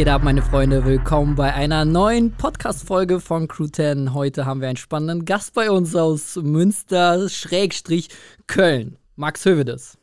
geht ab, meine Freunde? Willkommen bei einer neuen Podcast-Folge von Crew 10. Heute haben wir einen spannenden Gast bei uns aus Münster-Köln. Max Hövedes.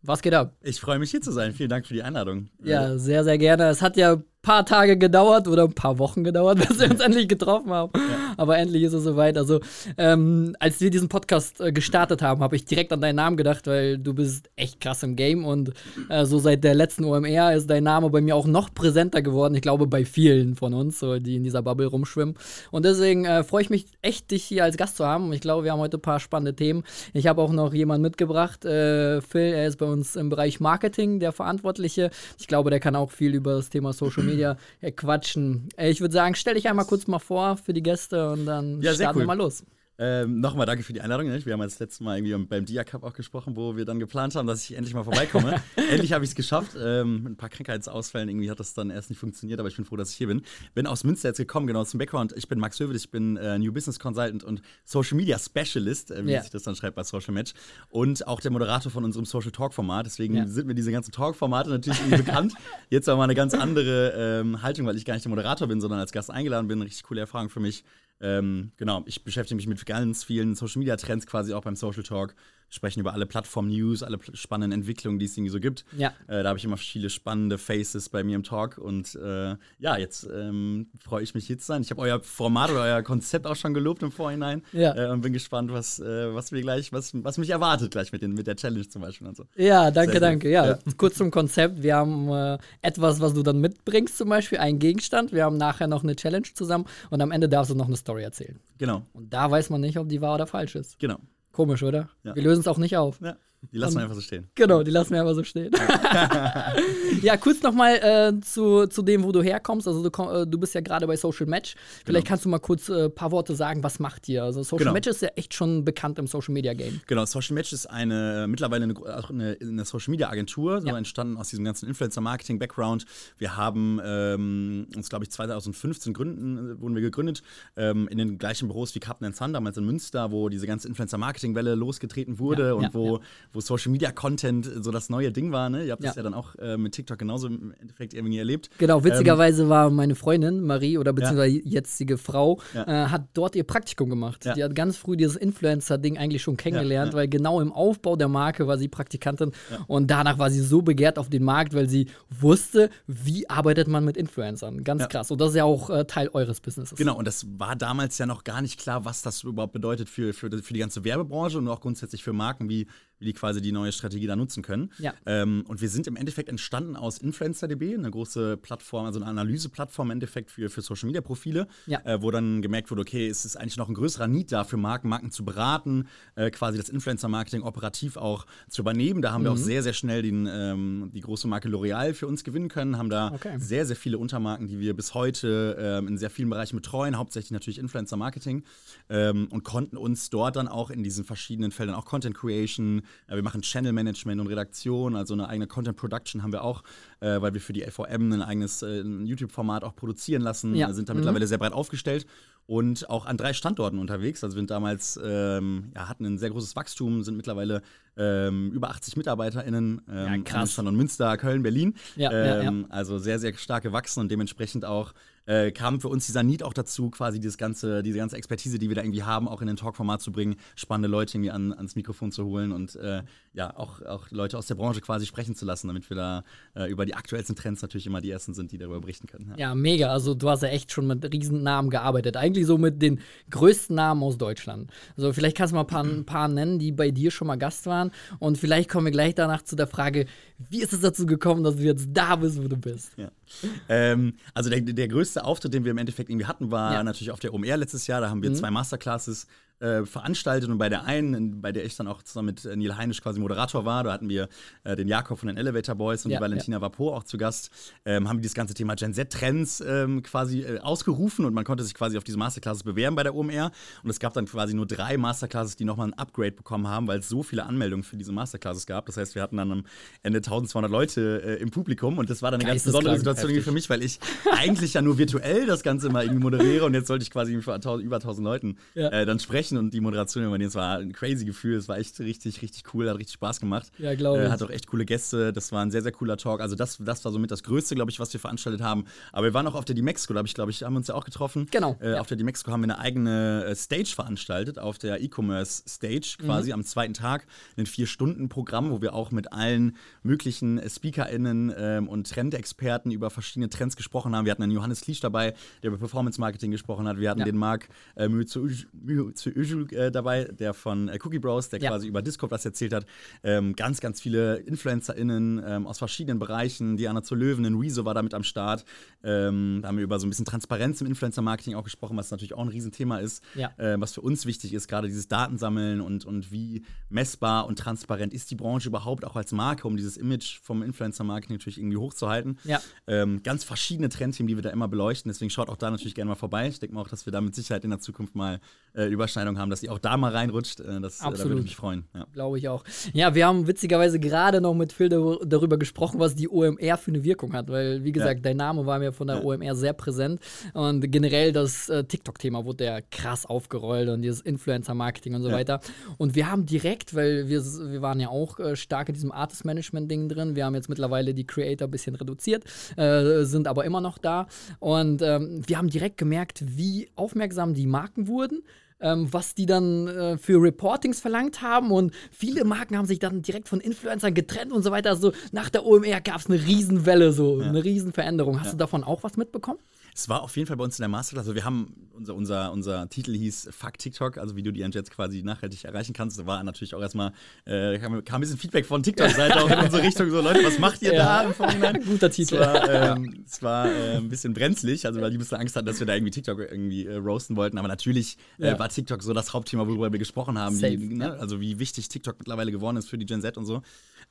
Was geht ab? Ich freue mich hier zu sein. Vielen Dank für die Einladung. Ja, sehr, sehr gerne. Es hat ja paar Tage gedauert oder ein paar Wochen gedauert, bis wir uns endlich getroffen haben. Ja. Aber endlich ist es soweit. Also, ähm, als wir diesen Podcast äh, gestartet haben, habe ich direkt an deinen Namen gedacht, weil du bist echt krass im Game und äh, so seit der letzten OMR ist dein Name bei mir auch noch präsenter geworden. Ich glaube, bei vielen von uns, so, die in dieser Bubble rumschwimmen. Und deswegen äh, freue ich mich echt, dich hier als Gast zu haben. Ich glaube, wir haben heute ein paar spannende Themen. Ich habe auch noch jemanden mitgebracht, äh, Phil, er ist bei uns im Bereich Marketing der Verantwortliche. Ich glaube, der kann auch viel über das Thema Social Media Media quatschen. Ich würde sagen, stell dich einmal kurz mal vor für die Gäste und dann ja, starten cool. wir mal los. Ähm, Nochmal danke für die Einladung. Ne? Wir haben das letzte Mal irgendwie beim Dia Cup auch gesprochen, wo wir dann geplant haben, dass ich endlich mal vorbeikomme. endlich habe ich es geschafft. Ähm, mit ein paar Krankheitsausfällen irgendwie hat das dann erst nicht funktioniert, aber ich bin froh, dass ich hier bin. Bin aus Münster jetzt gekommen, genau zum Background. Ich bin Max Hövel, ich bin äh, New Business Consultant und Social Media Specialist, äh, wie yeah. sich das dann schreibt bei Social Match. Und auch der Moderator von unserem Social Talk Format. Deswegen yeah. sind mir diese ganzen Talk-Formate natürlich irgendwie bekannt. Jetzt aber mal eine ganz andere ähm, Haltung, weil ich gar nicht der Moderator bin, sondern als Gast eingeladen bin. Richtig coole Erfahrung für mich. Ähm, genau, ich beschäftige mich mit ganz vielen Social Media Trends quasi auch beim Social Talk sprechen über alle Plattform-News, alle spannenden Entwicklungen, die es irgendwie so gibt. Ja. Äh, da habe ich immer viele spannende Faces bei mir im Talk. Und äh, ja, jetzt ähm, freue ich mich hier zu sein. Ich habe euer Format oder euer Konzept auch schon gelobt im Vorhinein. Ja. Äh, und bin gespannt, was, äh, was wir gleich, was, was mich erwartet gleich mit, den, mit der Challenge zum Beispiel und so. Ja, danke, Sehr danke. Ja, ja, kurz zum Konzept. Wir haben äh, etwas, was du dann mitbringst, zum Beispiel einen Gegenstand. Wir haben nachher noch eine Challenge zusammen und am Ende darfst du noch eine Story erzählen. Genau. Und da weiß man nicht, ob die wahr oder falsch ist. Genau. Komisch, oder? Ja. Wir lösen es auch nicht auf. Ja. Die lassen wir einfach so stehen. Genau, die lassen wir einfach so stehen. ja, kurz nochmal äh, zu, zu dem, wo du herkommst. Also du, äh, du bist ja gerade bei Social Match. Vielleicht genau. kannst du mal kurz ein äh, paar Worte sagen, was macht ihr? Also Social genau. Match ist ja echt schon bekannt im Social Media Game. Genau, Social Match ist eine mittlerweile eine, eine, eine Social Media Agentur, so ja. entstanden aus diesem ganzen Influencer-Marketing-Background. Wir haben ähm, uns, glaube ich, 2015 gründen, äh, wurden wir gegründet, ähm, in den gleichen Büros wie Captain Sun, damals in Münster, wo diese ganze Influencer-Marketing-Welle losgetreten wurde ja, und ja, wo, wo Social Media Content so das neue Ding war. Ne? Ihr habt ja. das ja dann auch äh, mit TikTok genauso im Endeffekt irgendwie erlebt. Genau, witzigerweise ähm, war meine Freundin Marie oder beziehungsweise ja. jetzige Frau, ja. äh, hat dort ihr Praktikum gemacht. Die hat ganz früh dieses Influencer-Ding eigentlich schon kennengelernt, weil genau im Aufbau der Marke war sie Praktikantin und danach war sie so begehrt auf den Markt, weil sie wusste, wie arbeitet man mit Influencern. Ganz krass. Und das ist ja auch äh, Teil eures Businesses. Genau, und das war damals ja noch gar nicht klar, was das überhaupt bedeutet für, für, für die ganze Werbebranche und auch grundsätzlich für Marken wie wie die quasi die neue Strategie da nutzen können. Ja. Ähm, und wir sind im Endeffekt entstanden aus InfluencerDB, eine große Plattform, also eine Analyseplattform im Endeffekt für, für Social Media Profile, ja. äh, wo dann gemerkt wurde, okay, es ist eigentlich noch ein größerer Need da für Marken, Marken zu beraten, äh, quasi das Influencer-Marketing operativ auch zu übernehmen. Da haben mhm. wir auch mhm. sehr, sehr schnell den, ähm, die große Marke L'Oreal für uns gewinnen können, haben da okay. sehr, sehr viele Untermarken, die wir bis heute ähm, in sehr vielen Bereichen betreuen, hauptsächlich natürlich Influencer-Marketing ähm, und konnten uns dort dann auch in diesen verschiedenen Feldern auch Content Creation, wir machen Channel Management und Redaktion, also eine eigene Content Production haben wir auch, äh, weil wir für die LVM ein eigenes äh, YouTube-Format auch produzieren lassen, ja. sind da mhm. mittlerweile sehr breit aufgestellt und auch an drei Standorten unterwegs. Also wir sind damals, ähm, ja, hatten ein sehr großes Wachstum, sind mittlerweile ähm, über 80 MitarbeiterInnen, ähm, ja, krass. Standort Münster, Köln, Berlin. Ja, ja, ja. Ähm, also sehr, sehr stark gewachsen und dementsprechend auch äh, kam für uns dieser Need auch dazu, quasi dieses ganze, diese ganze Expertise, die wir da irgendwie haben, auch in den Talk-Format zu bringen, spannende Leute irgendwie an, ans Mikrofon zu holen und äh, ja, auch, auch Leute aus der Branche quasi sprechen zu lassen, damit wir da äh, über die aktuellsten Trends natürlich immer die ersten sind, die darüber berichten können. Ja. ja, mega. Also du hast ja echt schon mit Riesennamen gearbeitet. Eigentlich so mit den größten Namen aus Deutschland. Also vielleicht kannst du mal ein paar, ein paar nennen, die bei dir schon mal Gast waren. Und vielleicht kommen wir gleich danach zu der Frage, wie ist es dazu gekommen, dass du jetzt da bist, wo du bist? Ja. Ähm, also der, der größte Auftritt, den wir im Endeffekt irgendwie hatten, war ja. natürlich auf der OMR letztes Jahr. Da haben wir mhm. zwei Masterclasses äh, veranstaltet und bei der einen, bei der ich dann auch zusammen mit äh, Neil Heinisch quasi Moderator war, da hatten wir äh, den Jakob von den Elevator Boys und ja, die Valentina ja. Vapo auch zu Gast, ähm, haben wir das ganze Thema Gen Z-Trends ähm, quasi äh, ausgerufen und man konnte sich quasi auf diese Masterclasses bewerben bei der OMR und es gab dann quasi nur drei Masterclasses, die nochmal ein Upgrade bekommen haben, weil es so viele Anmeldungen für diese Masterclasses gab. Das heißt, wir hatten dann am Ende 1200 Leute äh, im Publikum und das war dann eine ganz besondere Situation für mich, weil ich eigentlich ja nur virtuell das Ganze mal irgendwie moderiere und jetzt sollte ich quasi über 1000 Leuten ja. Äh, dann sprechen sprechen und die Moderation übernehmen. Es war ein crazy Gefühl, es war echt richtig, richtig cool, hat richtig Spaß gemacht. Ja, glaube ich. Äh, hat auch echt coole Gäste, das war ein sehr, sehr cooler Talk. Also das, das war somit das Größte, glaube ich, was wir veranstaltet haben. Aber wir waren auch auf der Dimexco, da habe ich, glaube ich, haben wir uns ja auch getroffen. Genau. Äh, ja. Auf der Dimexco haben wir eine eigene äh, Stage veranstaltet, auf der E-Commerce Stage quasi mhm. am zweiten Tag. Ein Vier-Stunden-Programm, wo wir auch mit allen möglichen SpeakerInnen ähm, und Trendexperten über verschiedene Trends gesprochen haben. Wir hatten einen Johannes Kliesch dabei, der über Performance-Marketing gesprochen hat. Wir hatten ja. den Marc äh, Mühe zu Üjul äh, dabei, der von äh, Cookie Bros, der ja. quasi über Discord was erzählt hat. Ähm, ganz, ganz viele InfluencerInnen ähm, aus verschiedenen Bereichen. Diana zur Löwen, ein Rezo war damit am Start. Ähm, da haben wir über so ein bisschen Transparenz im Influencer-Marketing auch gesprochen, was natürlich auch ein Riesenthema ist, ja. äh, was für uns wichtig ist, gerade dieses Datensammeln und, und wie messbar und transparent ist die Branche überhaupt auch als Marke, um dieses Image vom Influencer-Marketing natürlich irgendwie hochzuhalten. Ja. Ähm, ganz verschiedene Trendthemen, die wir da immer beleuchten. Deswegen schaut auch da natürlich gerne mal vorbei. Ich denke mal auch, dass wir da mit Sicherheit in der Zukunft mal äh, Überschneidung haben, dass ihr auch da mal reinrutscht. Äh, das, Absolut. Äh, da würde ich mich freuen. Ja. Glaube ich auch. Ja, wir haben witzigerweise gerade noch mit Phil darüber gesprochen, was die OMR für eine Wirkung hat, weil, wie gesagt, ja. dein Name war mir von der ja. OMR sehr präsent und generell das äh, TikTok-Thema wurde ja krass aufgerollt und dieses Influencer-Marketing und so weiter. Und wir haben direkt, weil wir, wir waren ja auch äh, stark in diesem Artist-Management-Ding drin, wir haben jetzt mittlerweile die Creator ein bisschen reduziert, äh, sind aber immer noch da und ähm, wir haben direkt gemerkt, wie aufmerksam die Marken wurden ähm, was die dann äh, für Reportings verlangt haben. Und viele Marken haben sich dann direkt von Influencern getrennt und so weiter. Also nach der OMR gab es eine Riesenwelle, so ja. eine Riesenveränderung. Hast ja. du davon auch was mitbekommen? Es war auf jeden Fall bei uns in der Masterclass. Also wir haben, unser, unser, unser Titel hieß Fuck TikTok, also wie du die jetzt quasi nachhaltig erreichen kannst. Da war natürlich auch erstmal, äh, kam, kam, ein bisschen Feedback von TikTok-Seite auch in unsere Richtung. So, Leute, was macht ihr ja. da im Vorhinein? Guter Titel. Es war, ähm, es war äh, ein bisschen brenzlig, also weil die ein bisschen Angst hatten, dass wir da irgendwie TikTok irgendwie äh, roasten wollten. Aber natürlich äh, ja. war TikTok so das Hauptthema, worüber wir gesprochen haben. Die, ne? Also wie wichtig TikTok mittlerweile geworden ist für die Gen Z und so.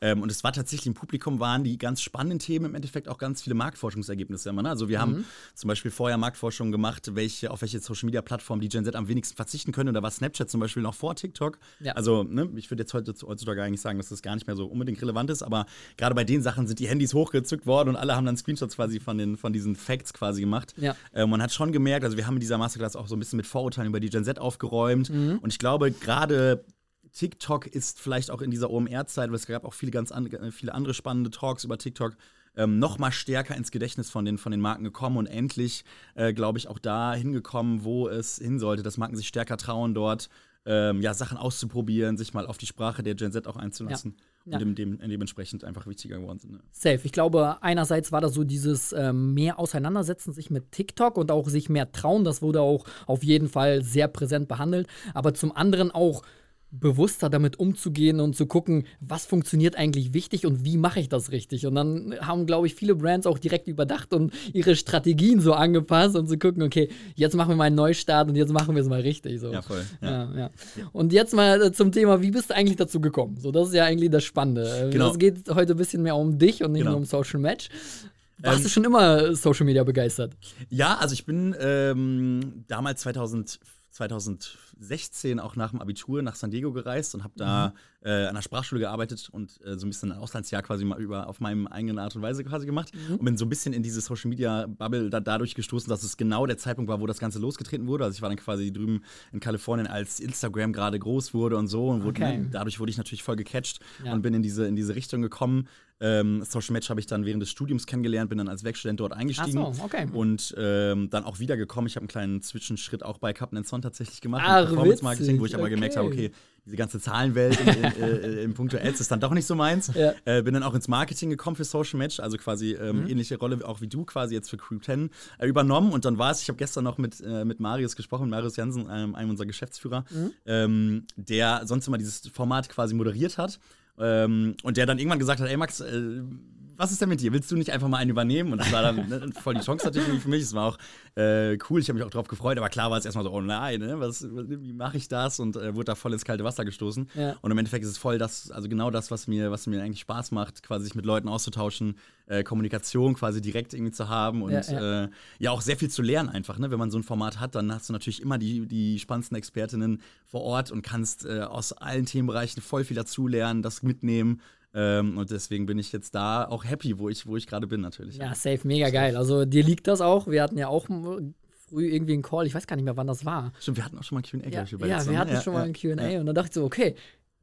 Ähm, und es war tatsächlich im Publikum waren die ganz spannenden Themen im Endeffekt auch ganz viele Marktforschungsergebnisse immer. Ne? Also wir mhm. haben zum Beispiel vorher Marktforschung gemacht, welche, auf welche Social Media Plattform die Gen Z am wenigsten verzichten können. Und da war Snapchat zum Beispiel noch vor TikTok. Ja. Also, ne, ich würde jetzt heutzutage eigentlich sagen, dass das gar nicht mehr so unbedingt relevant ist, aber gerade bei den Sachen sind die Handys hochgezückt worden und alle haben dann Screenshots quasi von, den, von diesen Facts quasi gemacht. Ja. Äh, man hat schon gemerkt, also wir haben in dieser Masterclass auch so ein bisschen mit Vorurteilen über die Gen Z aufgeräumt. Mhm. Und ich glaube, gerade TikTok ist vielleicht auch in dieser OMR-Zeit, weil es gab auch viele ganz an, äh, viele andere spannende Talks über TikTok, ähm, noch mal stärker ins Gedächtnis von den, von den Marken gekommen und endlich, äh, glaube ich, auch da hingekommen, wo es hin sollte, dass Marken sich stärker trauen, dort ähm, ja, Sachen auszuprobieren, sich mal auf die Sprache der Gen Z auch einzulassen. Ja. Und dem, dem, dementsprechend einfach wichtiger geworden sind. Ne? Safe. Ich glaube, einerseits war das so dieses ähm, mehr Auseinandersetzen sich mit TikTok und auch sich mehr trauen. Das wurde auch auf jeden Fall sehr präsent behandelt. Aber zum anderen auch bewusster damit umzugehen und zu gucken, was funktioniert eigentlich wichtig und wie mache ich das richtig. Und dann haben, glaube ich, viele Brands auch direkt überdacht und ihre Strategien so angepasst und zu gucken, okay, jetzt machen wir mal einen Neustart und jetzt machen wir es mal richtig. So. Ja, voll. Ja. Ja, ja. Und jetzt mal äh, zum Thema, wie bist du eigentlich dazu gekommen? So, das ist ja eigentlich das Spannende. Äh, genau. Es geht heute ein bisschen mehr um dich und nicht genau. nur um Social Match. Warst ähm, du schon immer Social Media begeistert? Ja, also ich bin ähm, damals 2000 2016 auch nach dem Abitur nach San Diego gereist und habe da mhm. äh, an der Sprachschule gearbeitet und äh, so ein bisschen ein Auslandsjahr quasi mal über auf meinem eigenen Art und Weise quasi gemacht mhm. und bin so ein bisschen in diese Social Media Bubble da, dadurch gestoßen, dass es genau der Zeitpunkt war, wo das Ganze losgetreten wurde. Also ich war dann quasi drüben in Kalifornien, als Instagram gerade groß wurde und so und wurde, okay. dadurch wurde ich natürlich voll gecatcht ja. und bin in diese in diese Richtung gekommen. Ähm, Social Match habe ich dann während des Studiums kennengelernt, bin dann als Werkstudent dort eingestiegen. Ach so, okay. Und ähm, dann auch wiedergekommen. Ich habe einen kleinen Zwischenschritt auch bei Captain Son tatsächlich gemacht. Ah, Performance Marketing, wo ich aber okay. gemerkt habe, okay, diese ganze Zahlenwelt in, äh, in puncto Ads ist dann doch nicht so meins. Ja. Äh, bin dann auch ins Marketing gekommen für Social Match, also quasi ähm, mhm. ähnliche Rolle auch wie du quasi jetzt für Crew 10 äh, übernommen. Und dann war es, ich habe gestern noch mit, äh, mit Marius gesprochen, Marius Jansen, einem, einem unserer Geschäftsführer, mhm. ähm, der sonst immer dieses Format quasi moderiert hat. Ähm, und der dann irgendwann gesagt hat, ey Max, äh, was ist denn mit dir? Willst du nicht einfach mal einen übernehmen? Und das war dann ne, voll die Chance natürlich für mich. Es war auch äh, cool, ich habe mich auch darauf gefreut, aber klar war es erstmal so, oh nein, ne? was, wie mache ich das? Und äh, wurde da voll ins kalte Wasser gestoßen. Ja. Und im Endeffekt ist es voll das, also genau das, was mir, was mir eigentlich Spaß macht, quasi sich mit Leuten auszutauschen, äh, Kommunikation quasi direkt irgendwie zu haben und ja, ja. Äh, ja, auch sehr viel zu lernen einfach. Ne? Wenn man so ein Format hat, dann hast du natürlich immer die, die spannendsten Expertinnen vor Ort und kannst äh, aus allen Themenbereichen voll viel dazulernen, das mitnehmen. Ähm, und deswegen bin ich jetzt da auch happy, wo ich, wo ich gerade bin, natürlich. Ja, safe, mega geil. Also dir liegt das auch. Wir hatten ja auch früh irgendwie einen Call, ich weiß gar nicht mehr, wann das war. Stimmt, wir hatten auch schon mal ein QA, ja, Ja, wir ne? hatten ja, schon mal ein QA und dann dachte ich so, okay,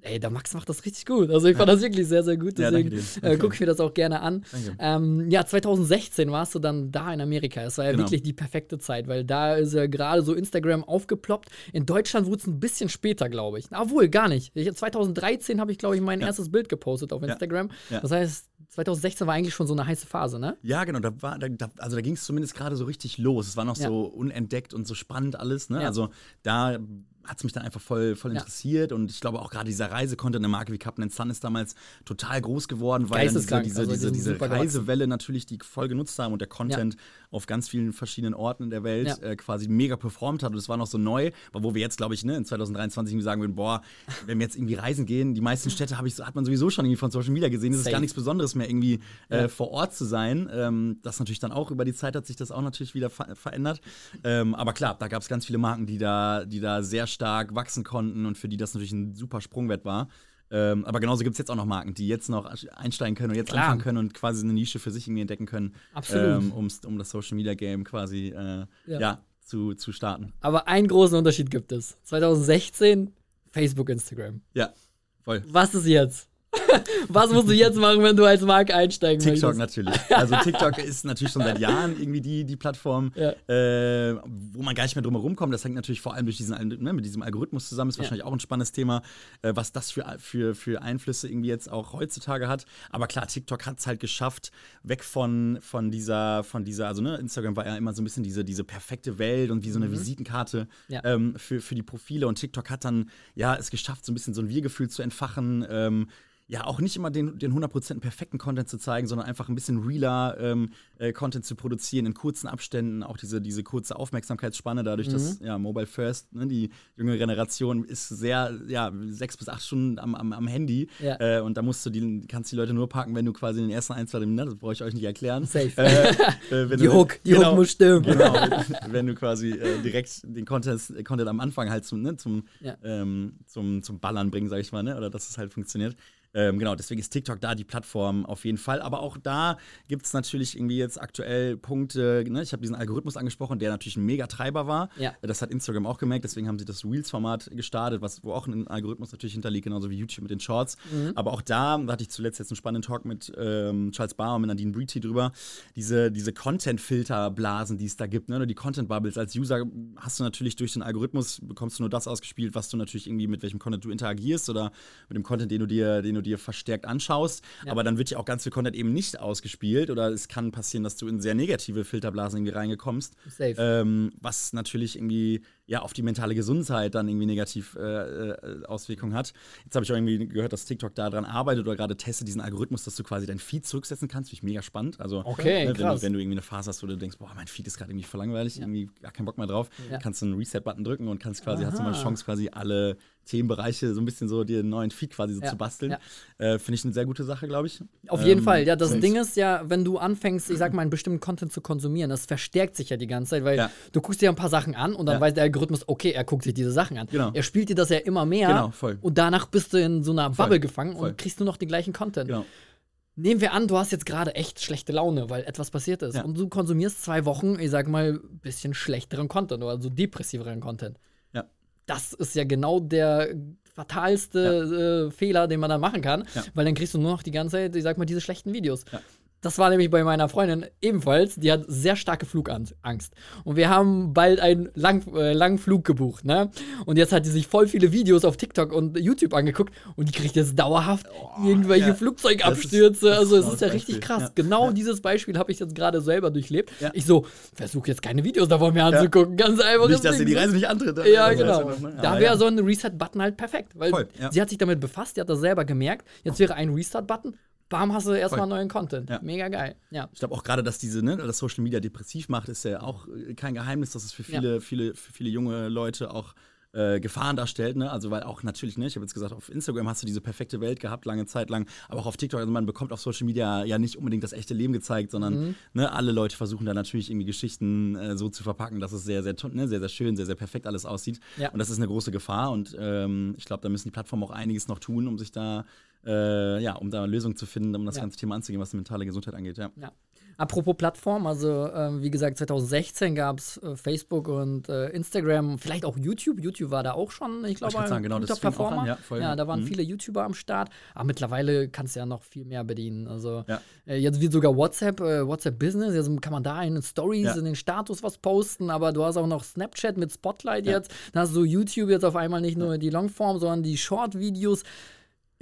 ey, der Max macht das richtig gut. Also ich fand das wirklich sehr, sehr gut. Deswegen ja, äh, gucke ich mir das auch gerne an. Ähm, ja, 2016 warst du dann da in Amerika. Es war ja genau. wirklich die perfekte Zeit, weil da ist ja gerade so Instagram aufgeploppt. In Deutschland wurde es ein bisschen später, glaube ich. Obwohl, gar nicht. Ich, 2013 habe ich, glaube ich, mein ja. erstes Bild gepostet auf Instagram. Ja. Das heißt, 2016 war eigentlich schon so eine heiße Phase, ne? Ja, genau. Da war, da, also da ging es zumindest gerade so richtig los. Es war noch so unentdeckt und so spannend alles. Ne? Also da hat es mich dann einfach voll, voll interessiert ja. und ich glaube auch gerade dieser Reise-Content, eine Marke wie Captain Sun ist damals total groß geworden, weil dann diese, diese, also diese, diese Reisewelle natürlich, die voll genutzt haben und der Content ja. auf ganz vielen verschiedenen Orten in der Welt ja. äh, quasi mega performt hat und es war noch so neu, wo wir jetzt, glaube ich, ne, in 2023 irgendwie sagen würden, boah, wenn wir jetzt irgendwie reisen gehen, die meisten Städte ich, hat man sowieso schon irgendwie von Social Media gesehen, es ist gar nichts Besonderes mehr, irgendwie äh, vor Ort zu sein. Ähm, das natürlich dann auch über die Zeit hat sich das auch natürlich wieder ver verändert. Ähm, aber klar, da gab es ganz viele Marken, die da, die da sehr stark wachsen konnten und für die das natürlich ein super Sprungwert war. Ähm, aber genauso gibt es jetzt auch noch Marken, die jetzt noch einsteigen können und jetzt Klar. anfangen können und quasi eine Nische für sich irgendwie entdecken können, ähm, um das Social Media Game quasi äh, ja. ja. zu, zu starten. Aber einen großen Unterschied gibt es. 2016 Facebook, Instagram. Ja, voll. Was ist jetzt? Was musst du jetzt machen, wenn du als Marke einsteigen TikTok möchtest? natürlich. Also TikTok ist natürlich schon seit Jahren irgendwie die, die Plattform, ja. äh, wo man gar nicht mehr drum herum kommt. Das hängt natürlich vor allem durch diesen, ne, mit diesem Algorithmus zusammen. Ist wahrscheinlich ja. auch ein spannendes Thema, äh, was das für, für, für Einflüsse irgendwie jetzt auch heutzutage hat. Aber klar, TikTok hat es halt geschafft, weg von, von dieser, von dieser, also ne, Instagram war ja immer so ein bisschen diese, diese perfekte Welt und wie so eine mhm. Visitenkarte ja. ähm, für, für die Profile. Und TikTok hat dann ja es geschafft, so ein bisschen so ein Wir-Gefühl zu entfachen. Ähm, ja auch nicht immer den, den 100% perfekten Content zu zeigen, sondern einfach ein bisschen realer ähm, äh, Content zu produzieren in kurzen Abständen, auch diese, diese kurze Aufmerksamkeitsspanne, dadurch, mhm. dass ja, Mobile First, ne, die junge Generation ist sehr, ja, sechs bis acht Stunden am, am, am Handy ja. äh, und da musst du die, kannst die Leute nur parken, wenn du quasi in den ersten ein, zwei Minuten, das brauche ich euch nicht erklären. Safe. Äh, äh die Hook, die genau, Hook muss stimmen. Genau, wenn du quasi äh, direkt den Content, Content am Anfang halt zum, ne, zum, ja. ähm, zum, zum Ballern bringen, sag ich mal, ne, oder dass es halt funktioniert. Ähm, genau, deswegen ist TikTok da die Plattform auf jeden Fall. Aber auch da gibt es natürlich irgendwie jetzt aktuell Punkte. Ne? Ich habe diesen Algorithmus angesprochen, der natürlich ein Megatreiber war. Ja. Das hat Instagram auch gemerkt, deswegen haben sie das Reels-Format gestartet, was, wo auch ein Algorithmus natürlich hinterliegt, genauso wie YouTube mit den Shorts. Mhm. Aber auch da, da hatte ich zuletzt jetzt einen spannenden Talk mit ähm, Charles Barr und Nadine Breety drüber. Diese, diese Content-Filterblasen, die es da gibt, ne? die Content-Bubbles. Als User hast du natürlich durch den Algorithmus, bekommst du nur das ausgespielt, was du natürlich irgendwie mit welchem Content du interagierst oder mit dem Content, den du dir, den du dir verstärkt anschaust. Ja. Aber dann wird ja auch ganz viel Content eben nicht ausgespielt oder es kann passieren, dass du in sehr negative Filterblasen irgendwie reingekommst. Safe. Ähm, was natürlich irgendwie ja auf die mentale Gesundheit dann irgendwie negativ äh, äh, Auswirkungen hat. Jetzt habe ich auch irgendwie gehört, dass TikTok daran arbeitet oder gerade testet diesen Algorithmus, dass du quasi dein Feed zurücksetzen kannst. Finde ich mega spannend. Also okay, ne, wenn, du, wenn, du, irgendwie eine Phase hast, wo du denkst, boah, mein Feed ist gerade irgendwie voll langweilig, ja. irgendwie gar keinen Bock mehr drauf, ja. kannst du einen Reset-Button drücken und kannst quasi, Aha. hast du mal eine Chance, quasi alle Themenbereiche so ein bisschen so einen neuen Feed quasi so ja. zu basteln. Äh, Finde ich eine sehr gute Sache, glaube ich. Auf ähm, jeden Fall. Ja, das Ding ist ja, wenn du anfängst, ich sag mal, einen bestimmten Content zu konsumieren, das verstärkt sich ja die ganze Zeit, weil du guckst dir ein paar Sachen an und dann weiß der Algorithmus, okay, er guckt sich diese Sachen an. Genau. Er spielt dir das ja immer mehr. Genau, voll. Und danach bist du in so einer Bubble voll. gefangen voll. und kriegst nur noch den gleichen Content. Genau. Nehmen wir an, du hast jetzt gerade echt schlechte Laune, weil etwas passiert ist. Ja. Und du konsumierst zwei Wochen, ich sag mal, ein bisschen schlechteren Content oder so depressiveren Content. Das ist ja genau der fatalste ja. äh, Fehler, den man da machen kann, ja. weil dann kriegst du nur noch die ganze Zeit, ich sag mal, diese schlechten Videos. Ja. Das war nämlich bei meiner Freundin ebenfalls. Die hat sehr starke Flugangst. Und wir haben bald einen lang, äh, langen Flug gebucht, ne? Und jetzt hat sie sich voll viele Videos auf TikTok und YouTube angeguckt und die kriegt jetzt dauerhaft oh, irgendwelche ja. Flugzeugabstürze. Das ist, das also es ist ja richtig krass. Ja. Genau ja. dieses Beispiel habe ich jetzt gerade selber durchlebt. Ich so, versuche jetzt keine Videos davon mehr anzugucken. Ganz einfach. Nicht, dass sie die Reise nicht antritt. Ja, also genau. Noch, ne? Da wäre so ein Reset-Button halt perfekt. Weil voll, sie hat sich damit befasst, sie hat das selber gemerkt. Jetzt wäre ein Restart-Button bam, hast du erstmal neuen Content. Ja. Mega geil. Ja. Ich glaube auch gerade, dass diese, ne, das Social Media depressiv macht, ist ja auch äh, kein Geheimnis, dass es für viele, ja. viele, für viele junge Leute auch äh, Gefahren darstellt, ne? Also weil auch natürlich, ne, ich habe jetzt gesagt, auf Instagram hast du diese perfekte Welt gehabt, lange Zeit lang, aber auch auf TikTok, also man bekommt auf Social Media ja nicht unbedingt das echte Leben gezeigt, sondern mhm. ne, alle Leute versuchen da natürlich irgendwie Geschichten äh, so zu verpacken, dass es sehr, sehr, ne, sehr, sehr schön, sehr, sehr perfekt alles aussieht. Ja. Und das ist eine große Gefahr und ähm, ich glaube, da müssen die Plattformen auch einiges noch tun, um sich da äh, ja, um da eine Lösung zu finden, um das ja. ganze Thema anzugehen, was die mentale Gesundheit angeht. Ja. ja. Apropos Plattform, also äh, wie gesagt, 2016 gab es äh, Facebook und äh, Instagram, vielleicht auch YouTube. YouTube war da auch schon, ich glaube, ein genau, guter Performer. An, ja, ja, da waren mhm. viele YouTuber am Start. Aber mittlerweile kannst du ja noch viel mehr bedienen. Also ja. Äh, jetzt wird sogar WhatsApp, äh, WhatsApp Business, jetzt kann man da in den Stories, ja. in den Status was posten, aber du hast auch noch Snapchat mit Spotlight jetzt. Dann hast du YouTube jetzt auf einmal nicht nur die Longform, sondern die Short-Videos.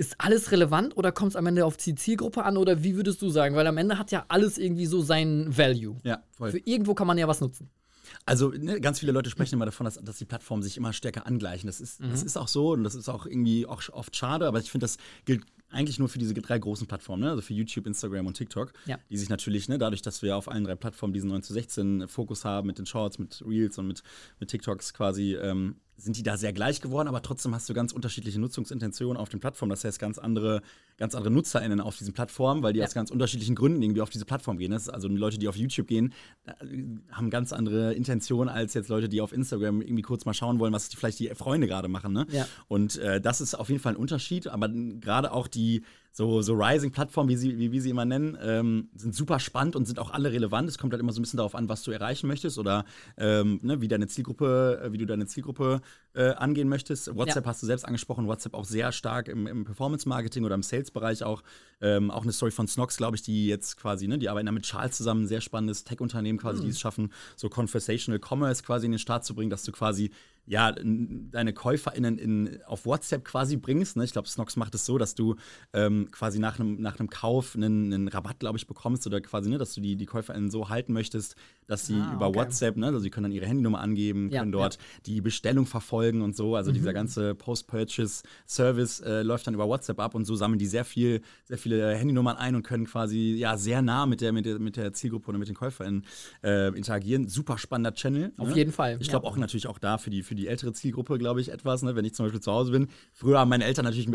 Ist alles relevant oder kommt es am Ende auf die Zielgruppe an oder wie würdest du sagen? Weil am Ende hat ja alles irgendwie so seinen Value. Ja, voll. Für irgendwo kann man ja was nutzen. Also ne, ganz viele Leute sprechen immer davon, dass, dass, die Plattformen sich immer stärker angleichen. Das ist, mhm. das ist auch so und das ist auch irgendwie auch oft schade, aber ich finde, das gilt eigentlich nur für diese drei großen Plattformen, ne? also für YouTube, Instagram und TikTok, ja. die sich natürlich, ne, dadurch, dass wir auf allen drei Plattformen diesen 9 zu 16 Fokus haben mit den Shorts, mit Reels und mit, mit TikToks quasi, ähm, sind die da sehr gleich geworden, aber trotzdem hast du ganz unterschiedliche Nutzungsintentionen auf den Plattformen. Das heißt, ganz andere, ganz andere NutzerInnen auf diesen Plattformen, weil die ja. aus ganz unterschiedlichen Gründen irgendwie auf diese Plattform gehen. Das ist also Leute, die auf YouTube gehen, äh, haben ganz andere Intentionen als jetzt Leute, die auf Instagram irgendwie kurz mal schauen wollen, was vielleicht die Freunde gerade machen. Ne? Ja. Und äh, das ist auf jeden Fall ein Unterschied, aber gerade auch die so, so Rising-Plattformen, wie, sie, wie wir sie immer nennen, ähm, sind super spannend und sind auch alle relevant. Es kommt halt immer so ein bisschen darauf an, was du erreichen möchtest oder ähm, ne, wie deine Zielgruppe, äh, wie du deine Zielgruppe äh, angehen möchtest. WhatsApp ja. hast du selbst angesprochen, WhatsApp auch sehr stark im, im Performance-Marketing oder im Sales-Bereich auch. Ähm, auch eine Story von Snox, glaube ich, die jetzt quasi, ne, die arbeiten da mit Charles zusammen, ein sehr spannendes Tech-Unternehmen quasi, mhm. die es schaffen, so Conversational Commerce quasi in den Start zu bringen, dass du quasi ja, deine KäuferInnen in, auf WhatsApp quasi bringst. Ne? Ich glaube, Snox macht es so, dass du ähm, quasi nach einem nach Kauf einen, einen Rabatt, glaube ich, bekommst oder quasi, ne, dass du die, die KäuferInnen so halten möchtest, dass sie ah, über okay. WhatsApp, ne, also sie können dann ihre Handynummer angeben, ja, können dort ja. die Bestellung verfolgen und so. Also mhm. dieser ganze Post-Purchase-Service äh, läuft dann über WhatsApp ab und so sammeln die sehr viel, sehr viele Handynummern ein und können quasi ja sehr nah mit der, mit der, mit der Zielgruppe oder mit den KäuferInnen äh, interagieren. Super spannender Channel. Auf ne? jeden Fall. Ich glaube ja. auch natürlich auch da für die, für die ältere Zielgruppe, glaube ich, etwas, ne? wenn ich zum Beispiel zu Hause bin. Früher haben meine Eltern natürlich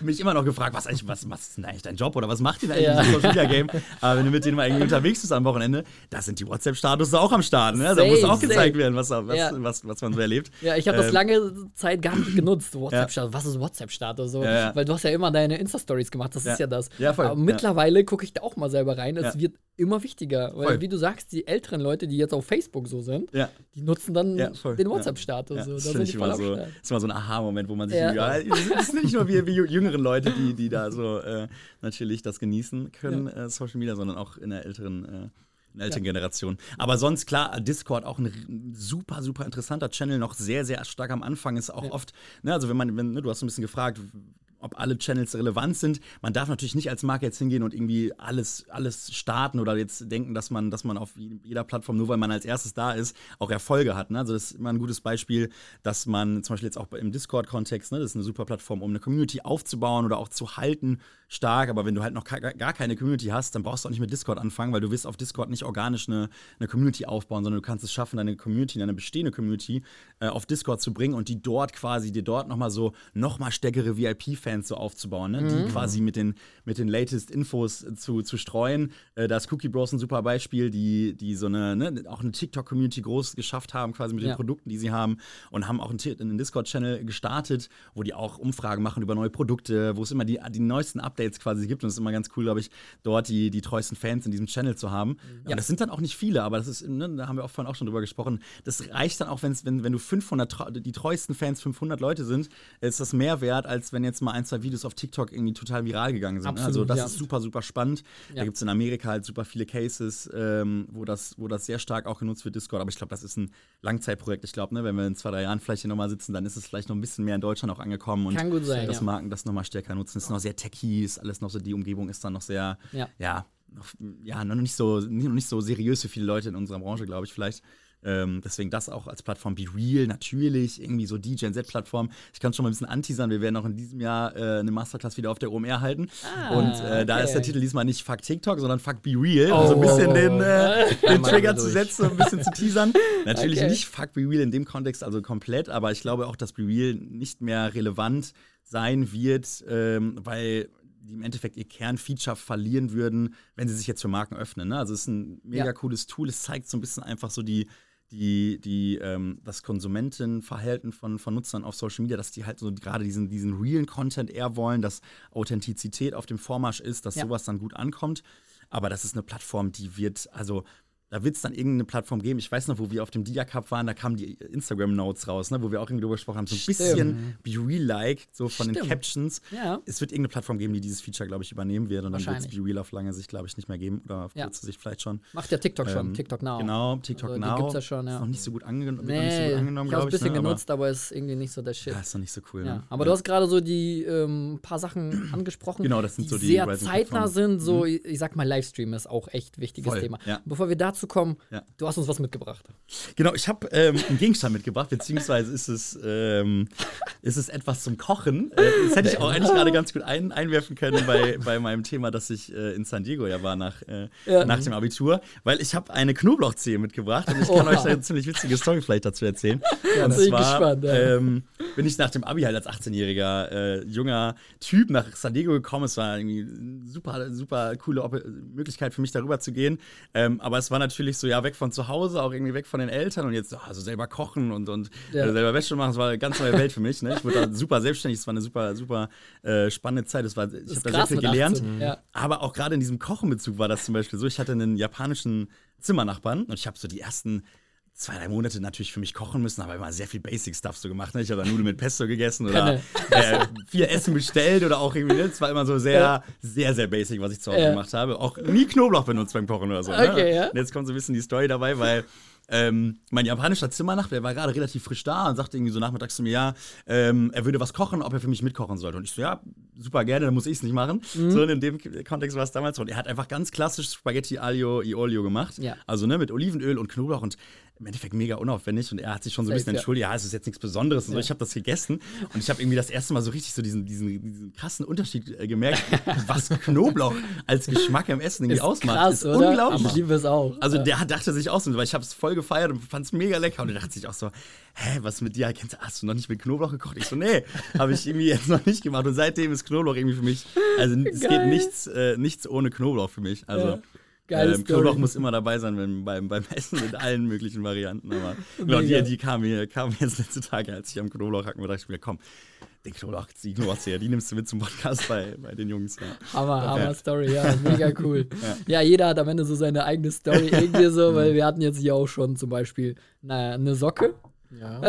mich immer noch gefragt, was, eigentlich, was, was ist denn eigentlich dein Job oder was macht ihr eigentlich ja. im Social Media Game? Aber wenn du mit denen mal irgendwie unterwegs bist am Wochenende, da sind die WhatsApp-Status auch am Start. Ne? Da muss auch gezeigt werden, was, was, ja. was, was, man so erlebt. Ja, ich habe ähm, das lange Zeit gar nicht genutzt. WhatsApp-Status, was ist WhatsApp-Status? So? Weil du hast ja immer deine Insta-Stories gemacht, das ist ja das. Ja. Aber mittlerweile gucke ich da auch mal selber rein. Es wird immer wichtiger. Weil, voll. wie du sagst, die älteren Leute, die jetzt auf Facebook so sind, die nutzen dann den WhatsApp-Status. So. Da die voll so, das ist immer so ein Aha-Moment, wo man sich, ja, ja es sind nicht nur wir, wir jüngeren Leute, die, die da so äh, natürlich das genießen können, ja. äh, Social Media, sondern auch in der älteren äh, in älteren ja. Generation. Aber sonst, klar, Discord auch ein super, super interessanter Channel, noch sehr, sehr stark am Anfang. Ist auch ja. oft, ne, also wenn man, wenn, ne, du hast ein bisschen gefragt, ob alle Channels relevant sind. Man darf natürlich nicht als Marke jetzt hingehen und irgendwie alles, alles starten oder jetzt denken, dass man, dass man auf jeder Plattform, nur weil man als erstes da ist, auch Erfolge hat. Ne? Also das ist immer ein gutes Beispiel, dass man zum Beispiel jetzt auch im Discord-Kontext, ne, das ist eine super Plattform, um eine Community aufzubauen oder auch zu halten, stark. Aber wenn du halt noch gar keine Community hast, dann brauchst du auch nicht mit Discord anfangen, weil du wirst auf Discord nicht organisch eine, eine Community aufbauen, sondern du kannst es schaffen, deine Community, deine bestehende Community äh, auf Discord zu bringen und die dort quasi, dir dort nochmal so nochmal stärkere VIP-Fans Fans so aufzubauen, ne? mhm. die quasi mit den, mit den latest Infos zu, zu streuen. Äh, da ist Cookie Bros ein super Beispiel, die, die so eine, ne, auch eine TikTok-Community groß geschafft haben, quasi mit ja. den Produkten, die sie haben und haben auch einen, einen Discord-Channel gestartet, wo die auch Umfragen machen über neue Produkte, wo es immer die, die neuesten Updates quasi gibt. Und es ist immer ganz cool, glaube ich, dort die, die treuesten Fans in diesem Channel zu haben. Ja. Und das sind dann auch nicht viele, aber das ist, ne, da haben wir auch vorhin auch schon drüber gesprochen. Das reicht dann auch, wenn, wenn du 500, die treuesten Fans 500 Leute sind, ist das mehr wert, als wenn jetzt mal ein, zwei Videos auf TikTok irgendwie total viral gegangen sind. Ne? Absolut, also das ja. ist super, super spannend. Ja. Da gibt es in Amerika halt super viele Cases, ähm, wo, das, wo das sehr stark auch genutzt wird, Discord. Aber ich glaube, das ist ein Langzeitprojekt. Ich glaube, ne, wenn wir in zwei, drei Jahren vielleicht hier nochmal sitzen, dann ist es vielleicht noch ein bisschen mehr in Deutschland auch angekommen. Und Kann gut sein, dass ja. Marken das nochmal stärker nutzen. Es ist noch sehr techy, ist alles noch so, die Umgebung ist dann noch sehr, ja, ja noch, ja, noch nicht so, noch nicht so seriös für viele Leute in unserer Branche, glaube ich, vielleicht. Ähm, deswegen das auch als Plattform Be Real, natürlich, irgendwie so die Gen Z-Plattform. Ich kann schon mal ein bisschen anteasern, wir werden auch in diesem Jahr äh, eine Masterclass wieder auf der OMR halten. Ah, und äh, okay. da ist der Titel diesmal nicht Fuck TikTok, sondern Fuck Be Real. Oh. Um so ein bisschen den, äh, den Trigger zu setzen, ein bisschen zu teasern. Natürlich okay. nicht Fuck Be Real in dem Kontext, also komplett, aber ich glaube auch, dass Be Real nicht mehr relevant sein wird, ähm, weil die im Endeffekt ihr Kernfeature verlieren würden, wenn sie sich jetzt für Marken öffnen. Ne? Also es ist ein mega ja. cooles Tool. Es zeigt so ein bisschen einfach so die, die, die, ähm, das Konsumentenverhalten von, von Nutzern auf Social Media, dass die halt so gerade diesen, diesen realen Content eher wollen, dass Authentizität auf dem Vormarsch ist, dass ja. sowas dann gut ankommt. aber das ist eine Plattform, die wird, also da wird es dann irgendeine Plattform geben. Ich weiß noch, wo wir auf dem Dia Cup waren, da kamen die Instagram Notes raus, ne, wo wir auch irgendwie drüber gesprochen haben. So ein Stimmt. bisschen Be Real-like, so von Stimmt. den Captions. Ja. Es wird irgendeine Plattform geben, die dieses Feature, glaube ich, übernehmen wird. Und dann wird es Be Real auf lange Sicht, glaube ich, nicht mehr geben. Oder auf ja. kurze Sicht vielleicht schon. Macht ja TikTok ähm, schon, TikTok Now. Genau, TikTok also, Now. Gibt's ja schon, ja. Ist noch nicht so gut, angenommen. Nee, nicht so gut angenommen, ich habe es ein bisschen ne? genutzt, aber ist irgendwie nicht so der Shit. Ja, ist noch nicht so cool. Ja. Ne? Aber du hast gerade so die ähm, paar Sachen angesprochen, genau, das sind die so die sehr zeitnah sind. So, mhm. ich sag mal, Livestream ist auch echt wichtiges Voll. Thema. Bevor wir dazu kommen, Du hast uns was mitgebracht. Genau, ich habe ähm, einen Gegenstand mitgebracht, beziehungsweise ist es, ähm, ist es etwas zum Kochen. Äh, das hätte ich auch eigentlich gerade ganz gut ein, einwerfen können bei, bei meinem Thema, dass ich äh, in San Diego ja war nach, äh, ja. nach dem Abitur, weil ich habe eine Knoblauchzehe mitgebracht und ich kann Oha. euch eine ziemlich witzige Story vielleicht dazu erzählen. Ja, und zwar gespannt, ja. ähm, bin ich nach dem Abi halt als 18-jähriger äh, junger Typ nach San Diego gekommen. Es war irgendwie eine super, super coole Möglichkeit für mich darüber zu gehen. Ähm, aber es war natürlich so, ja, weg von zu Hause, auch irgendwie weg von den Eltern und jetzt also selber kochen und, und ja. äh, selber Wäsche machen. Das war eine ganz neue Welt für mich. Ne? Ich wurde da super selbstständig. Es war eine super, super äh, spannende Zeit. Das war, ich habe da sehr viel gelernt. Ja. Aber auch gerade in diesem Kochenbezug war das zum Beispiel so. Ich hatte einen japanischen Zimmernachbarn und ich habe so die ersten zwei, drei Monate natürlich für mich kochen müssen, aber immer sehr viel Basic-Stuff so gemacht. Ne? Ich habe Nudeln mit Pesto gegessen oder äh, vier Essen bestellt oder auch irgendwie, es war immer so sehr, ja. sehr, sehr basic, was ich zu Hause ja. gemacht habe. Auch nie Knoblauch benutzt beim Kochen oder so. Ne? Okay, ne? ja. Und jetzt kommt so ein bisschen die Story dabei, weil ähm, mein japanischer Zimmernachbar, der war gerade relativ frisch da und sagte irgendwie so nachmittags zu mir, ja, ähm, er würde was kochen, ob er für mich mitkochen sollte. Und ich so, ja, super gerne, dann muss ich es nicht machen. Mhm. So in dem Kontext war es damals so. Und er hat einfach ganz klassisch Spaghetti Aglio e Olio gemacht. Ja. Also ne, mit Olivenöl und Knoblauch und im Endeffekt mega unaufwendig und er hat sich schon so ein bisschen entschuldigt, ja, es ist jetzt nichts Besonderes und so. Ich habe das gegessen und ich habe irgendwie das erste Mal so richtig so diesen, diesen, diesen krassen Unterschied äh, gemerkt, was Knoblauch als Geschmack im Essen irgendwie ist ausmacht. Krass, ist oder? unglaublich. ich liebe es auch. Also der dachte sich auch so, weil ich habe es voll gefeiert und fand es mega lecker und er dachte sich auch so, hä, was mit dir? Hast du noch nicht mit Knoblauch gekocht? Ich so, nee, habe ich irgendwie jetzt noch nicht gemacht und seitdem ist Knoblauch irgendwie für mich, also es geht nichts, äh, nichts ohne Knoblauch für mich. Also ja. Geile ähm, Knoblauch muss immer dabei sein wenn, beim, beim Essen mit allen möglichen Varianten. Aber genau, die, die kam mir, kam jetzt letzte Tage, als ich am Knoblauch hacken war, dachte ich mir, komm, den Knoblauch, die Knoblauchzehe, die nimmst du mit zum Podcast bei, bei den Jungs. Ja. Hammer, Hammer ja. Story, ja, mega cool. ja. ja. jeder hat am Ende so seine eigene Story irgendwie so, weil wir hatten jetzt hier auch schon zum Beispiel na, eine Socke. Ja.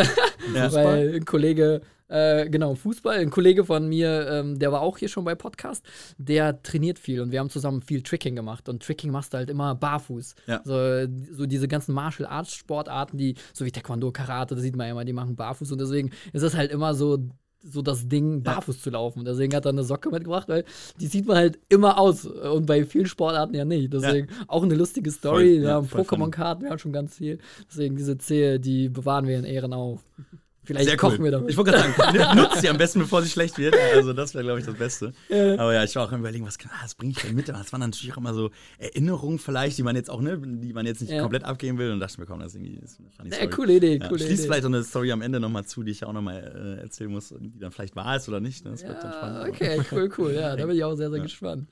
weil ein Kollege äh, genau, Fußball. Ein Kollege von mir, ähm, der war auch hier schon bei Podcast, der trainiert viel und wir haben zusammen viel Tricking gemacht. Und Tricking machst du halt immer barfuß. Ja. So, so diese ganzen Martial Arts Sportarten, die, so wie Taekwondo, Karate, das sieht man ja immer, die machen barfuß. Und deswegen ist es halt immer so so das Ding barfuß ja. zu laufen. Deswegen hat er eine Socke mitgebracht, weil die sieht man halt immer aus und bei vielen Sportarten ja nicht. Deswegen ja. auch eine lustige Story. Voll, wir haben Pokémon-Karten, wir haben schon ganz viel. Deswegen diese Zehe, die bewahren wir in Ehren auf. Vielleicht Sehr kochen cool. wir damit. Ich wollte gerade sagen, nutzt sie am besten, bevor sie schlecht wird. Also, das wäre, glaube ich, das Beste. Ja. Aber ja, ich war auch Überlegen, was, kann, ah, was bringe ich denn mit? Das waren natürlich auch immer so Erinnerungen, vielleicht, die man jetzt auch, ne, die man jetzt nicht ja. komplett abgeben will. Und dachte mir, komm, das ist irgendwie. Fand ich ja, coole Idee, ja. coole Schließt vielleicht so eine Story am Ende nochmal zu, die ich auch nochmal äh, erzählen muss, die dann vielleicht wahr ist oder nicht. Ne? Das wird dann spannend. Okay, cool, cool. Ja, da bin ich auch sehr, sehr gespannt.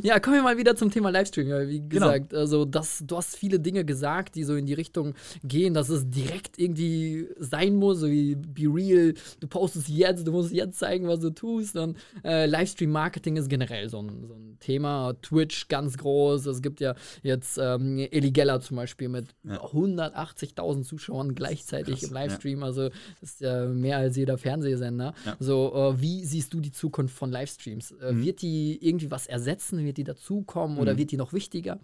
Ja, kommen wir mal wieder zum Thema Livestream. Wie genau. gesagt, genau. also das, du hast viele Dinge gesagt, die so in die Richtung gehen, dass es direkt irgendwie sein muss, so wie Be Real du postest jetzt, du musst jetzt zeigen, was du tust. Und äh, Livestream-Marketing ist generell so ein, so ein, Thema. Twitch ganz groß. Es gibt ja jetzt ähm, Eli Geller zum Beispiel mit ja. 180.000 Zuschauern gleichzeitig Krass, im Livestream. Ja. Also das ist ja mehr als jeder Fernsehsender. Ja. So, äh, wie siehst du die Zukunft von Livestreams? Äh, mhm. Wird die irgendwie was ersetzen? Wird die dazukommen mhm. oder wird die noch wichtiger?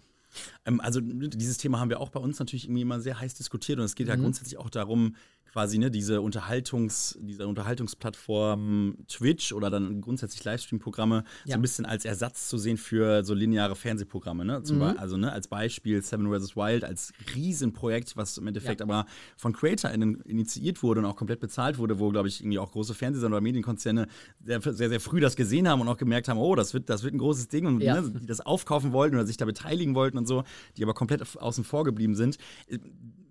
Ähm, also dieses Thema haben wir auch bei uns natürlich irgendwie immer sehr heiß diskutiert und es geht ja mhm. grundsätzlich auch darum, quasi ne, diese Unterhaltungs, diese Unterhaltungsplattform Twitch oder dann grundsätzlich Livestream-Programme ja. so ein bisschen als Ersatz zu sehen für so lineare Fernsehprogramme. Ne? Zum mhm. also ne, als Beispiel Seven vs. Wild als Riesenprojekt, was im Endeffekt ja. aber von CreatorInnen initiiert wurde und auch komplett bezahlt wurde, wo, glaube ich, irgendwie auch große Fernsehsender oder Medienkonzerne sehr, sehr, sehr früh das gesehen haben und auch gemerkt haben, oh, das wird, das wird ein großes Ding und ja. ne, die das aufkaufen wollten oder sich da beteiligen wollten und so, die aber komplett außen vor geblieben sind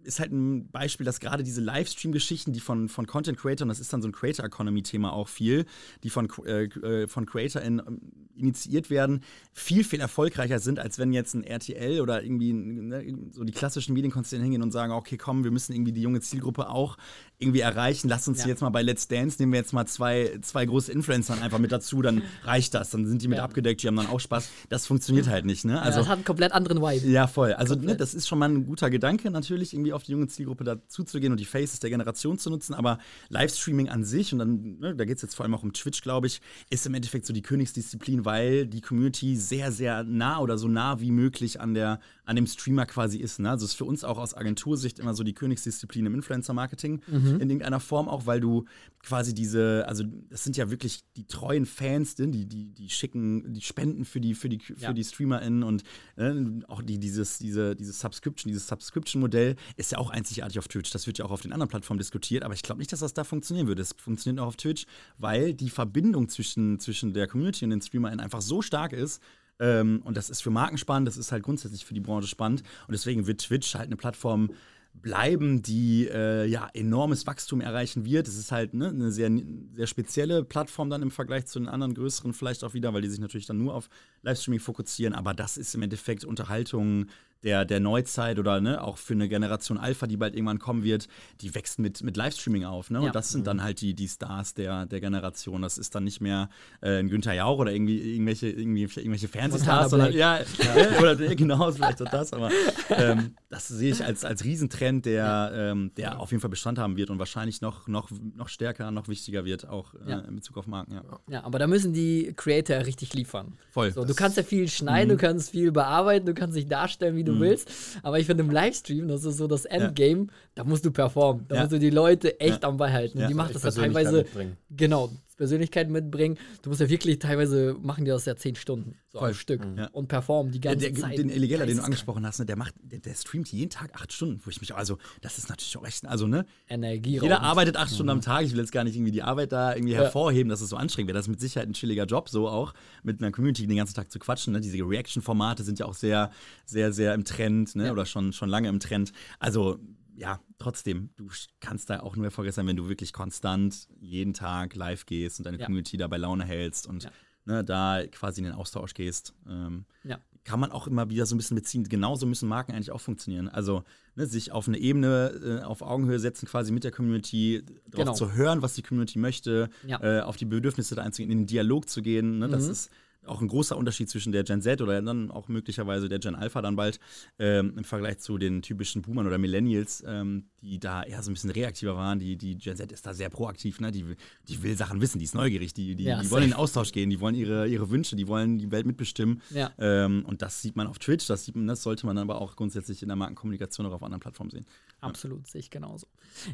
ist halt ein Beispiel, dass gerade diese Livestream-Geschichten, die von, von Content Creator, und das ist dann so ein Creator-Economy-Thema auch viel, die von, äh, äh von CreatorInnen ähm, initiiert werden, viel, viel erfolgreicher sind, als wenn jetzt ein RTL oder irgendwie ne, so die klassischen Medienkonzerne hingehen und sagen, okay, komm, wir müssen irgendwie die junge Zielgruppe auch irgendwie erreichen. Lass uns ja. jetzt mal bei Let's Dance, nehmen wir jetzt mal zwei, zwei große Influencer einfach mit dazu, dann reicht das. Dann sind die mit ja. abgedeckt, die haben dann auch Spaß. Das funktioniert halt nicht, ne? Also, ja, das hat einen komplett anderen Vibe. Ja, voll. Also, ne, das ist schon mal ein guter Gedanke, natürlich, irgendwie auf die junge Zielgruppe dazuzugehen und die Faces der Generation zu nutzen, aber Livestreaming an sich, und dann, ne, da geht es jetzt vor allem auch um Twitch, glaube ich, ist im Endeffekt so die Königsdisziplin, weil die Community sehr, sehr nah oder so nah wie möglich an, der, an dem Streamer quasi ist. Ne? Also ist für uns auch aus Agentursicht immer so die Königsdisziplin im Influencer-Marketing mhm. in irgendeiner Form, auch weil du quasi diese, also das sind ja wirklich die treuen Fans, die, die, die schicken, die spenden für die, für die, für ja. die StreamerInnen und äh, auch die, dieses, diese, dieses Subscription, dieses Subscription-Modell ist ja auch einzigartig auf Twitch. Das wird ja auch auf den anderen Plattformen diskutiert, aber ich glaube nicht, dass das da funktionieren würde. Es funktioniert auch auf Twitch, weil die Verbindung zwischen, zwischen der Community und den StreamerInnen einfach so stark ist, ähm, und das ist für Marken spannend, das ist halt grundsätzlich für die Branche spannend. Und deswegen wird Twitch halt eine Plattform bleiben, die äh, ja enormes Wachstum erreichen wird. Es ist halt ne, eine sehr, sehr spezielle Plattform dann im Vergleich zu den anderen größeren vielleicht auch wieder, weil die sich natürlich dann nur auf Livestreaming fokussieren. Aber das ist im Endeffekt Unterhaltung, der, der Neuzeit oder ne, auch für eine Generation Alpha, die bald irgendwann kommen wird, die wächst mit, mit Livestreaming auf. Ne? Ja. Und das sind dann mhm. halt die, die Stars der, der Generation. Das ist dann nicht mehr äh, ein Günther Jauch oder irgendwie irgendwelche, irgendwie, irgendwelche Fernsehstars, sondern ja, ja. oder genau, vielleicht auch das, aber ähm, das sehe ich als, als Riesentrend, der, ähm, der auf jeden Fall Bestand haben wird und wahrscheinlich noch, noch, noch stärker, noch wichtiger wird, auch äh, in Bezug auf Marken. Ja. ja, aber da müssen die Creator richtig liefern. Voll. So, du kannst ja viel schneiden, mhm. du kannst viel bearbeiten, du kannst dich darstellen, wie du du mhm. willst. Aber ich finde im Livestream, das ist so das Endgame, ja. da musst du performen. Da ja. musst du die Leute echt ja. am Ball halten. Die macht das ja teilweise. Mitbringen. Genau, Persönlichkeit mitbringen. Du musst ja wirklich teilweise machen die das ja zehn Stunden so Voll. Stück mhm. und performen die ganze der, Zeit. Den Illegala, den du angesprochen hast, ne, der macht, der, der, streamt jeden Tag acht Stunden, wo ich mich also das ist natürlich auch echt, also ne, Energie. Jeder arbeitet acht mhm. Stunden am Tag. Ich will jetzt gar nicht irgendwie die Arbeit da irgendwie ja. hervorheben, dass es so anstrengend wäre. Das ist mit Sicherheit ein chilliger Job, so auch mit einer Community den ganzen Tag zu quatschen. Ne? Diese Reaction-Formate sind ja auch sehr, sehr, sehr im Trend, ne? Ja. oder schon, schon lange im Trend. Also ja, trotzdem, du kannst da auch nur erfolgreich sein, wenn du wirklich konstant jeden Tag live gehst und deine ja. Community da bei Laune hältst und ja. ne, da quasi in den Austausch gehst. Ähm, ja. Kann man auch immer wieder so ein bisschen beziehen. Genauso müssen Marken eigentlich auch funktionieren. Also ne, sich auf eine Ebene, äh, auf Augenhöhe setzen, quasi mit der Community, darauf genau. zu hören, was die Community möchte, äh, auf die Bedürfnisse da einzugehen, in den Dialog zu gehen. Ne, mhm. Das ist auch ein großer Unterschied zwischen der Gen Z oder dann auch möglicherweise der Gen Alpha dann bald ähm, im Vergleich zu den typischen Boomern oder Millennials, ähm, die da eher so ein bisschen reaktiver waren. Die, die Gen Z ist da sehr proaktiv, ne? die, die will Sachen wissen, die ist neugierig, die, die, ja, die wollen in den Austausch gehen, die wollen ihre, ihre Wünsche, die wollen die Welt mitbestimmen. Ja. Ähm, und das sieht man auf Twitch, das, sieht man, das sollte man aber auch grundsätzlich in der Markenkommunikation oder auf anderen Plattformen sehen. Absolut, ja. sehe ich genauso.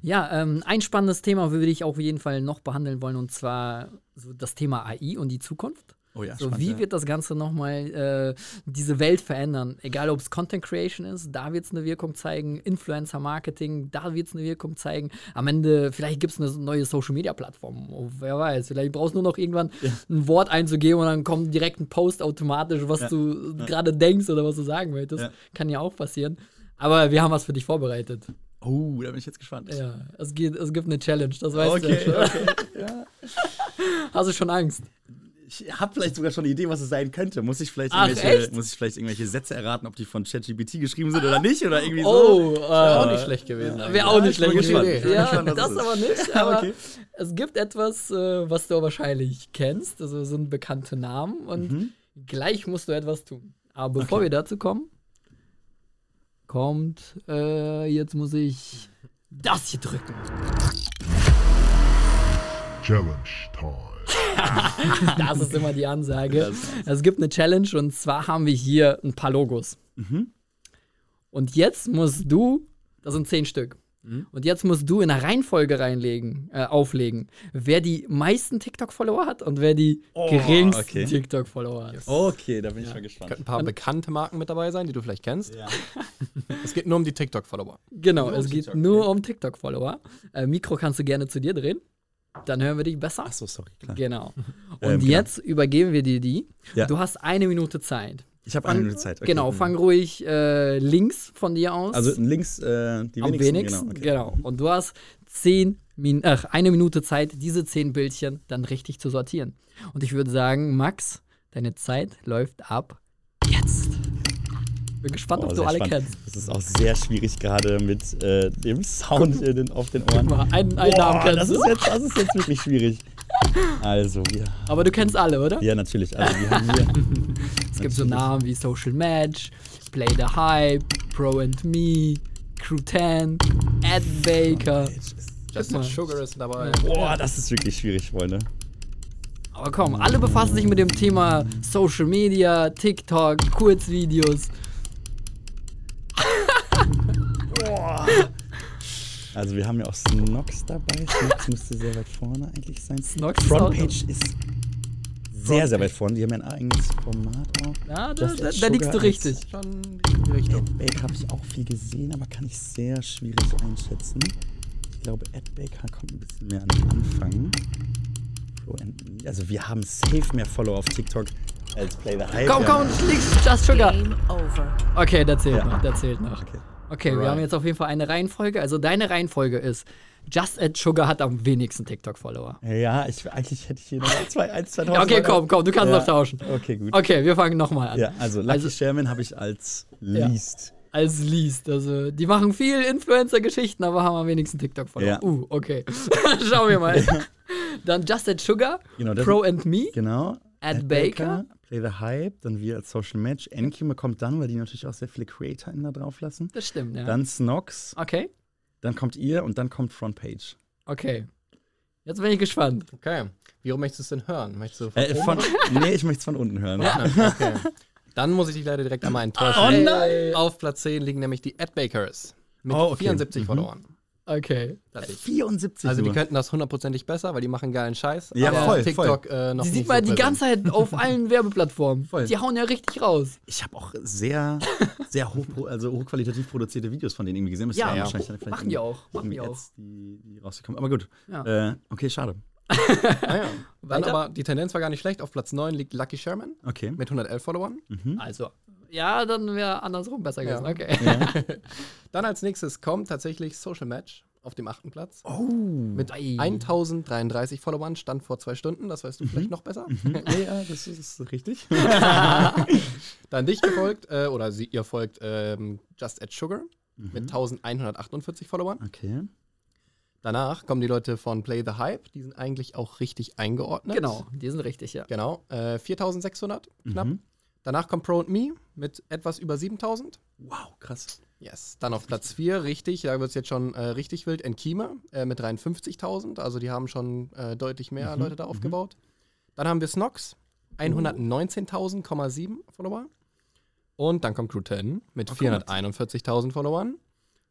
Ja, ähm, ein spannendes Thema würde ich auf jeden Fall noch behandeln wollen, und zwar so das Thema AI und die Zukunft. Oh ja, so, spannend, wie ja. wird das Ganze nochmal äh, diese Welt verändern? Egal, ob es Content Creation ist, da wird es eine Wirkung zeigen, Influencer Marketing, da wird es eine Wirkung zeigen. Am Ende, vielleicht gibt es eine neue Social Media Plattform. Oh, wer weiß, vielleicht brauchst du nur noch irgendwann ja. ein Wort einzugeben und dann kommt direkt ein Post automatisch, was du gerade denkst oder was du sagen möchtest. Kann ja auch passieren. Aber wir haben was für dich vorbereitet. Oh, da bin ich jetzt gespannt. Ja, es, geht, es gibt eine Challenge, das weißt okay, du ja schon. Okay. Hast du schon Angst? Ich habe vielleicht sogar schon eine Idee, was es sein könnte. Muss ich vielleicht, Ach, irgendwelche, muss ich vielleicht irgendwelche Sätze erraten, ob die von ChatGPT geschrieben sind oder nicht? Oder irgendwie oh, so? Oh, wäre auch nicht schlecht gewesen. Ja, wäre auch nicht schlecht gewesen. Ja, gespannt, das, aber nicht. Aber okay. es gibt etwas, äh, was du wahrscheinlich kennst. Also sind bekannte Namen. Und mhm. gleich musst du etwas tun. Aber bevor okay. wir dazu kommen, kommt, äh, jetzt muss ich das hier drücken. Challenge Time. das ist immer die Ansage. Es gibt eine Challenge und zwar haben wir hier ein paar Logos. Mhm. Und jetzt musst du, das sind zehn Stück. Mhm. Und jetzt musst du in eine Reihenfolge reinlegen, äh, auflegen, wer die meisten TikTok-Follower hat und wer die oh, geringsten okay. TikTok-Follower hat. Okay, da bin ich ja. mal gespannt. Könnten ein paar bekannte Marken mit dabei sein, die du vielleicht kennst. Ja. es geht nur um die TikTok-Follower. Genau, nur es um geht TikTok. nur um TikTok-Follower. Äh, Mikro kannst du gerne zu dir drehen. Dann hören wir dich besser. Ach so, sorry, klar. Genau. Und ähm, jetzt genau. übergeben wir dir die. Ja. Du hast eine Minute Zeit. Ich habe eine Minute Zeit. Okay. Genau, fang ruhig äh, links von dir aus. Also links äh, die wenigsten. Am wenigsten, genau, okay. genau. Und du hast zehn Min ach, eine Minute Zeit, diese zehn Bildchen dann richtig zu sortieren. Und ich würde sagen, Max, Deine Zeit läuft ab jetzt. Bin gespannt, Oh, ob du alle spannend. kennst. Das ist auch sehr schwierig gerade mit äh, dem Sound in den, auf den Ohren. Mal, einen, einen Namen Boah, kennst das du. ist, jetzt, das ist jetzt wirklich schwierig. Also, wir. Aber du kennst alle, oder? Ja, natürlich. Also, wir haben hier. es gibt so. Namen wie Social Match, Play the Hype, Pro and Me, Crew 10, Ed Baker. Justin. Sugar ist dabei. Boah, das ist wirklich schwierig, Freunde. Aber komm, alle befassen sich mit dem Thema Social Media, TikTok, Kurzvideos. Also, wir haben ja auch Snox dabei. Snox müsste sehr weit vorne eigentlich sein. Snox Frontpage ist sehr, sehr weit vorne. Die haben ja ein eigenes Format auch. Ja, da, da, da liegst du richtig. Schon die Richtung. Adbake habe ich auch viel gesehen, aber kann ich sehr schwierig einschätzen. Ich glaube, Adbake kommt ein bisschen mehr an den Anfang. Me. Also wir haben safe mehr Follower auf TikTok als Play the Hype. Komm, Wir komm, liegst Just Sugar. Game over. Okay, der zählt Ja. noch, der zählt noch. Okay. Okay, wir Alright. haben jetzt auf jeden Fall eine Reihenfolge. Also deine Reihenfolge ist, Just Add Sugar hat am wenigsten TikTok-Follower. Ja, ich, eigentlich hätte ich hier noch zwei, eins, zwei Ja, okay, komm, komm, du kannst Ja. noch tauschen. Okay, gut. Okay, wir fangen nochmal an. Ja, also Lucky Also- Sherman habe ich als least. Als Least. Also, die machen viel Influencer-Geschichten, aber haben am wenigsten TikTok-Follower. Ja. Uh, okay. Schauen wir mal. Dann Just Add Sugar, Genau, Pro and Me, Genau. Ed Baker. Play the Hype, dann wir als Social Match. Enkime kommt dann, weil die natürlich auch sehr viele Creator da drauf lassen. Das stimmt, ja. Dann Snox, okay, dann kommt ihr und dann kommt Frontpage. okay. Jetzt bin ich gespannt. Okay. Wie rum möchtest du es denn hören? Möchtest du von Äh, von, nee, ich möchte es von unten hören. Okay. Dann muss ich dich leider direkt einmal enttäuschen. Oh nein! Auf Platz 10 liegen nämlich die Adbakers mit Oh, okay. 74 Mhm. Followern. Okay. Tatsächlich. 74 Also die könnten das hundertprozentig besser, weil die machen geilen Scheiß. Ja, aber voll, auf TikTok Äh, noch Die nicht sieht man so die ganze Zeit auf allen Werbeplattformen. Voll. Die hauen ja richtig raus. Ich habe auch sehr, sehr hoch, also hochqualitativ produzierte Videos von denen irgendwie gesehen. Das Ja, ja. wahrscheinlich dann vielleicht Machen die auch, machen die auch. Ads, die, die rausgekommen. Aber gut. Ja. Äh, okay, schade. Ah, ja. Dann aber die Tendenz war gar nicht schlecht. Auf Platz 9 liegt Lucky Sherman Okay. mit 111 Followern. Also, ja, dann wäre andersrum besser Ja. gewesen. Okay. Dann als nächstes kommt tatsächlich Social Match auf dem achten Platz. Oh. Mit Ei. 1033 Followern, stand vor zwei Stunden, das weißt du vielleicht noch besser. Ja, ja, das ist, ist richtig. Dann dich gefolgt, äh, oder sie, ihr folgt ähm, Just Add Sugar mit 1148 Followern. Okay. Danach kommen die Leute von Play the Hype, die sind eigentlich auch richtig eingeordnet. Genau, die sind richtig, ja. Genau, äh, 4600 knapp. Mhm. Danach kommt Pro and Me mit etwas über 7000. Wow, krass. Yes. Dann auf Platz 4, richtig, da wird es jetzt schon äh, richtig wild, Enkime äh, mit 53.000. Also die haben schon äh, deutlich mehr Mhm, Leute da aufgebaut. Dann haben wir Snox, 119.000,7 Follower. Und dann kommt Crew 10 mit 441.000 Followern.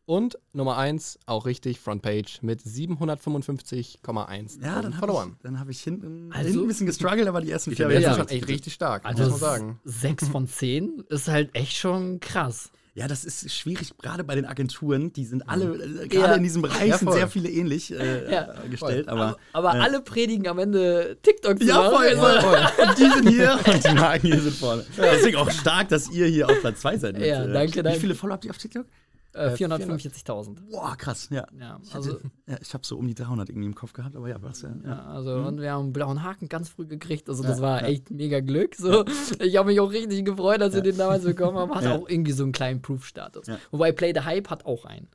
Und Nummer 1, auch richtig, Frontpage mit 755,1 Ja, dann habe Followern. ich, dann hab ich hinten, Also- hinten ein bisschen gestruggelt, aber die ersten vier Ja. ist schon echt richtig stark, Also, muss man sagen. 6 von 10 ist halt echt schon krass. Ja, das ist schwierig, gerade bei den Agenturen. Die sind alle, äh, Ja. gerade in diesem Bereich, Ja, sind voll. sehr viele ähnlich äh, Ja, gestellt. Aber, Aber äh, alle predigen am Ende TikTok zu Ja, voll, Also- voll. Die sind hier und die Marken hier sind vorne. Deswegen auch stark, dass ihr hier auf Platz 2 seid. mit, Ja, äh, danke, danke. Wie viele Follower habt ihr auf TikTok? Äh, 445.000. Boah, krass, ja. Ja, Ich, also, also, ja, ich habe so um die 300 irgendwie im Kopf gehabt, aber ja, was ja. ja, also Mhm. und wir haben einen blauen Haken ganz früh gekriegt. Also das war echt mega Glück. So. Ich habe mich auch richtig gefreut, als wir den damals bekommen haben. Hat auch irgendwie so einen kleinen Proof-Status. Wobei Play the Hype hat auch einen.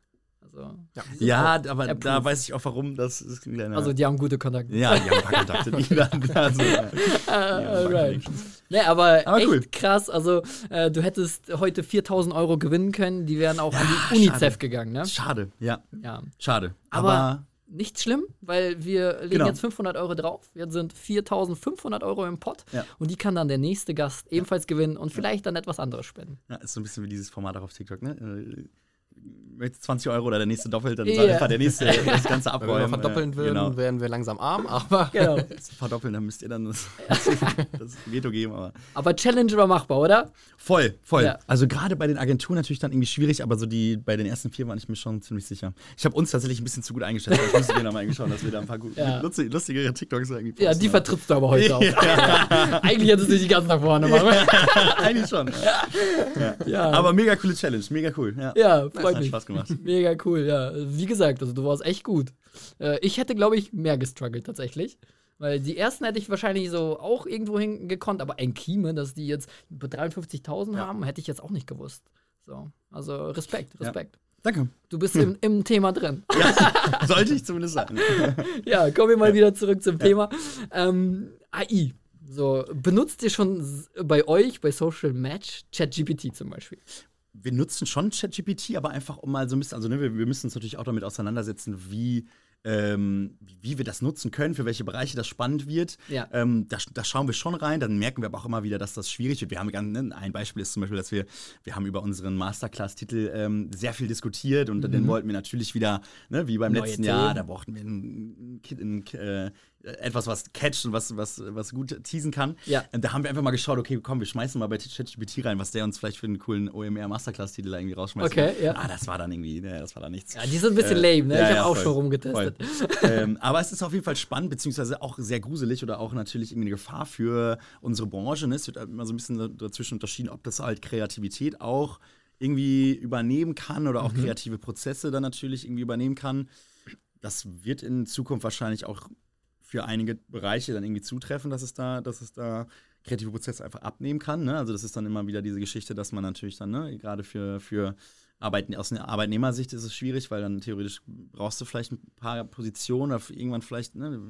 Also, Ja, aber da approved. weiß ich auch warum. Das ist ein kleiner. also die haben gute Kontakte. ja, die haben ein paar Kontakte. Die werden, also, ja. Die haben ein paar Alright. Connections. Ne, aber, Aber echt cool. krass. Also, äh, du hättest heute 4000 Euro gewinnen können. Die wären auch an die Ja, UNICEF schade. gegangen, ne? Schade, ja. Ja. Schade. Aber, Aber, nicht schlimm, weil wir legen Genau. jetzt 500 Euro drauf. Jetzt sind 4500 Euro im Pot. Ja. Und die kann dann der nächste Gast ebenfalls gewinnen und vielleicht dann etwas anderes spenden. ja, ist so ein bisschen wie dieses Format auch auf TikTok, ne? Möchtest 20 Euro oder der nächste doppelt, dann Ja. soll einfach der nächste das Ganze Wenn abräumen. wir verdoppeln äh, würden, Genau. wären wir langsam arm, aber Genau. Das verdoppeln, dann müsst ihr dann das, das Veto geben. Aber Aber Challenge war machbar, oder? voll, voll. Ja. Also gerade bei den Agenturen natürlich dann irgendwie schwierig, aber so die bei den ersten vier war ich mir schon ziemlich sicher. Ich habe uns tatsächlich ein bisschen zu gut eingeschätzt. aber Ich müsste dir nochmal eigentlich schauen, dass wir da ein paar gut, Ja. lustige, lustigere TikToks irgendwie Ja, posten. die vertrittst du aber heute auch. Eigentlich hättest du dich ganz nach vorne machen. Eigentlich schon. Ja, Aber mega coole Challenge, mega cool. Ja, ja freut mich. Spaß gemacht. Mega cool, ja. Wie gesagt, also du warst echt gut. Äh, ich hätte, glaube ich, mehr gestruggelt tatsächlich. Weil die ersten hätte ich wahrscheinlich so auch irgendwo hingekonnt, aber Enkime, dass die jetzt 53.000 ja. haben, hätte ich jetzt auch nicht gewusst. So, also Respekt, Respekt. Ja. Danke. Du bist im, im Thema drin. Ja, sollte ich zumindest sagen. ja, kommen wir mal wieder zurück zum Thema. Ähm, AI. So, benutzt ihr schon bei euch, bei Social Match, ChatGPT zum Beispiel? Wir nutzen schon ChatGPT, aber einfach um mal so ein bisschen, also ne, wir, wir müssen uns natürlich auch damit auseinandersetzen, wie ähm, wie wir das nutzen können, für welche Bereiche das spannend wird. Ja. Ähm, da, da, schauen wir schon rein. Dann merken wir aber auch immer wieder, dass das schwierig wird. Wir haben ne, ein Beispiel ist zum Beispiel, dass wir, wir haben über unseren Masterclass-Titel ähm, sehr viel diskutiert und mhm. den wollten wir natürlich wieder, ne, wie beim Neue letzten Themen. Jahr, da brauchten wir ein, ein, ein, äh, etwas, was catcht und was, was, was gut teasen kann. Ja. Da haben wir einfach mal geschaut, okay, komm, wir schmeißen mal bei ChatGPT rein, was der uns vielleicht für einen coolen OMR Masterclass-Titel irgendwie rausschmeißt. Okay, ja. Ah, das war dann irgendwie, ne, das war dann nichts. Ja, die sind ein bisschen äh, lame, ne? Ja, ich habe ja, auch voll, schon rumgetestet. ähm, aber es ist auf jeden Fall spannend, beziehungsweise auch sehr gruselig oder auch natürlich irgendwie eine Gefahr für unsere Branche. Ne? Es wird immer so ein bisschen dazwischen unterschieden, ob das halt Kreativität auch irgendwie übernehmen kann oder auch mhm. kreative Prozesse dann natürlich irgendwie übernehmen kann. Das wird in Zukunft wahrscheinlich auch für einige Bereiche dann irgendwie zutreffen, dass es da, dass es da kreative Prozesse einfach abnehmen kann. Ne? Also das ist dann immer wieder diese Geschichte, dass man natürlich dann, ne, gerade für, für Arbeit, aus einer Arbeitnehmersicht ist es schwierig, weil dann theoretisch brauchst du vielleicht ein paar Positionen oder irgendwann vielleicht, ne,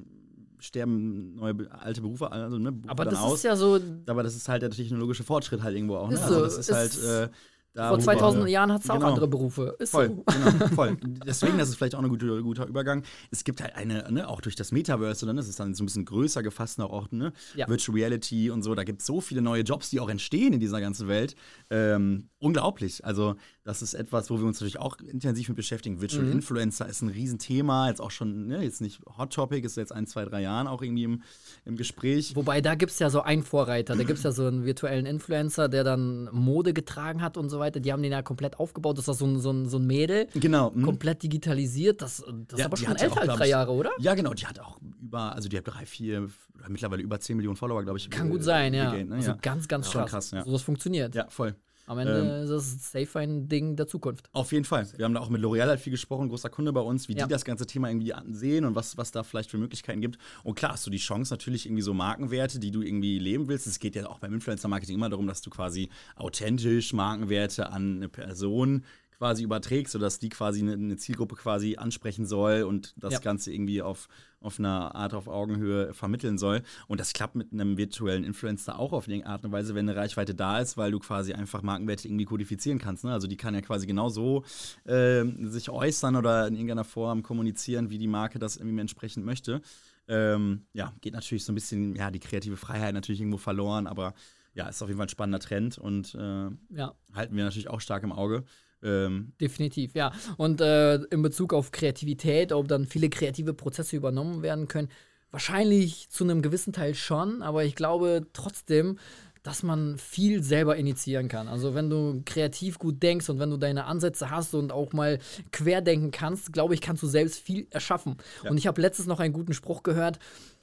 sterben neue alte Berufe, also ne, Berufe Aber das aus. ist ja so. Aber das ist halt der technologische Fortschritt halt irgendwo auch. Ne? Also das ist, ist halt. Äh, vor 2000 Jahren hat es auch genau. andere Berufe. Ist voll, so. genau, voll. Deswegen, das ist vielleicht auch ein guter, guter Übergang. Es gibt halt eine, ne, auch durch das Metaverse, das ist dann so ein bisschen größer gefasst, auch ne, ja. Virtual Reality und so. Da gibt es so viele neue Jobs, die auch entstehen in dieser ganzen Welt. Ähm, unglaublich. Also, das ist etwas, wo wir uns natürlich auch intensiv mit beschäftigen. Virtual mhm. Influencer ist ein Riesenthema, jetzt auch schon, ne, jetzt nicht Hot Topic, ist jetzt ein, zwei, drei Jahren auch irgendwie im, im Gespräch. Wobei, da gibt es ja so einen Vorreiter. Da gibt es ja so einen virtuellen Influencer, der dann Mode getragen hat und so weiter. Die haben den ja komplett aufgebaut. Das war so ein, so ein, so ein Mädel. Genau. Mhm. Komplett digitalisiert. Das, das ja, ist aber schon älter als drei Jahre, oder? Ja, genau. Die hat auch über, also die hat drei, vier, mittlerweile über 10 Millionen Follower, glaube ich. Kann gut sein, ja. Gained, ne? Also ja. ganz, ganz krass. krass ja. So, das funktioniert. Ja, voll. Am Ende ähm, ist das safe ein Ding der Zukunft. Auf jeden Fall. Wir haben da auch mit L'Oreal halt viel gesprochen, großer Kunde bei uns, wie ja. die das ganze Thema irgendwie ansehen und was, was da vielleicht für Möglichkeiten gibt. Und klar hast du die Chance natürlich irgendwie so Markenwerte, die du irgendwie leben willst. Es geht ja auch beim Influencer-Marketing immer darum, dass du quasi authentisch Markenwerte an eine Person quasi überträgst, sodass die quasi eine, eine Zielgruppe quasi ansprechen soll und das ja. Ganze irgendwie auf, auf einer Art auf Augenhöhe vermitteln soll. Und das klappt mit einem virtuellen Influencer auch auf eine Art und Weise, wenn eine Reichweite da ist, weil du quasi einfach Markenwerte irgendwie kodifizieren kannst. Ne? Also die kann ja quasi genauso äh, sich äußern oder in irgendeiner Form kommunizieren, wie die Marke das irgendwie entsprechend möchte. Ähm, ja, geht natürlich so ein bisschen, ja, die kreative Freiheit natürlich irgendwo verloren, aber ja, ist auf jeden Fall ein spannender Trend und äh, ja. halten wir natürlich auch stark im Auge. Ähm Definitiv, ja. Und äh, in Bezug auf Kreativität, ob dann viele kreative Prozesse übernommen werden können, wahrscheinlich zu einem gewissen Teil schon, aber ich glaube trotzdem, dass man viel selber initiieren kann. Also wenn du kreativ gut denkst und wenn du deine Ansätze hast und auch mal querdenken kannst, glaube ich, kannst du selbst viel erschaffen. Ja. Und ich habe letztens noch einen guten Spruch gehört.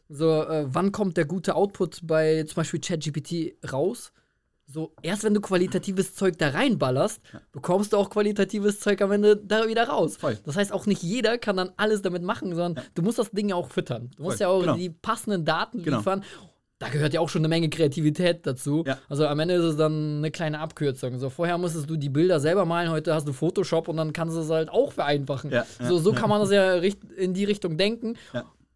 So, äh, wann kommt der gute Output bei zum Beispiel ChatGPT raus? So, erst wenn du qualitatives Zeug da reinballerst, ja. bekommst du auch qualitatives Zeug am Ende da wieder raus. Voll. Das heißt, auch nicht jeder kann dann alles damit machen, sondern ja. du musst das Ding ja auch füttern. Du musst Voll. ja auch genau. die passenden Daten genau. liefern. Da gehört ja auch schon eine Menge Kreativität dazu. Ja. Also am Ende ist es dann eine kleine Abkürzung. So, vorher musstest du die Bilder selber malen, heute hast du Photoshop und dann kannst du es halt auch vereinfachen. So, so kann man das ja in die Richtung denken.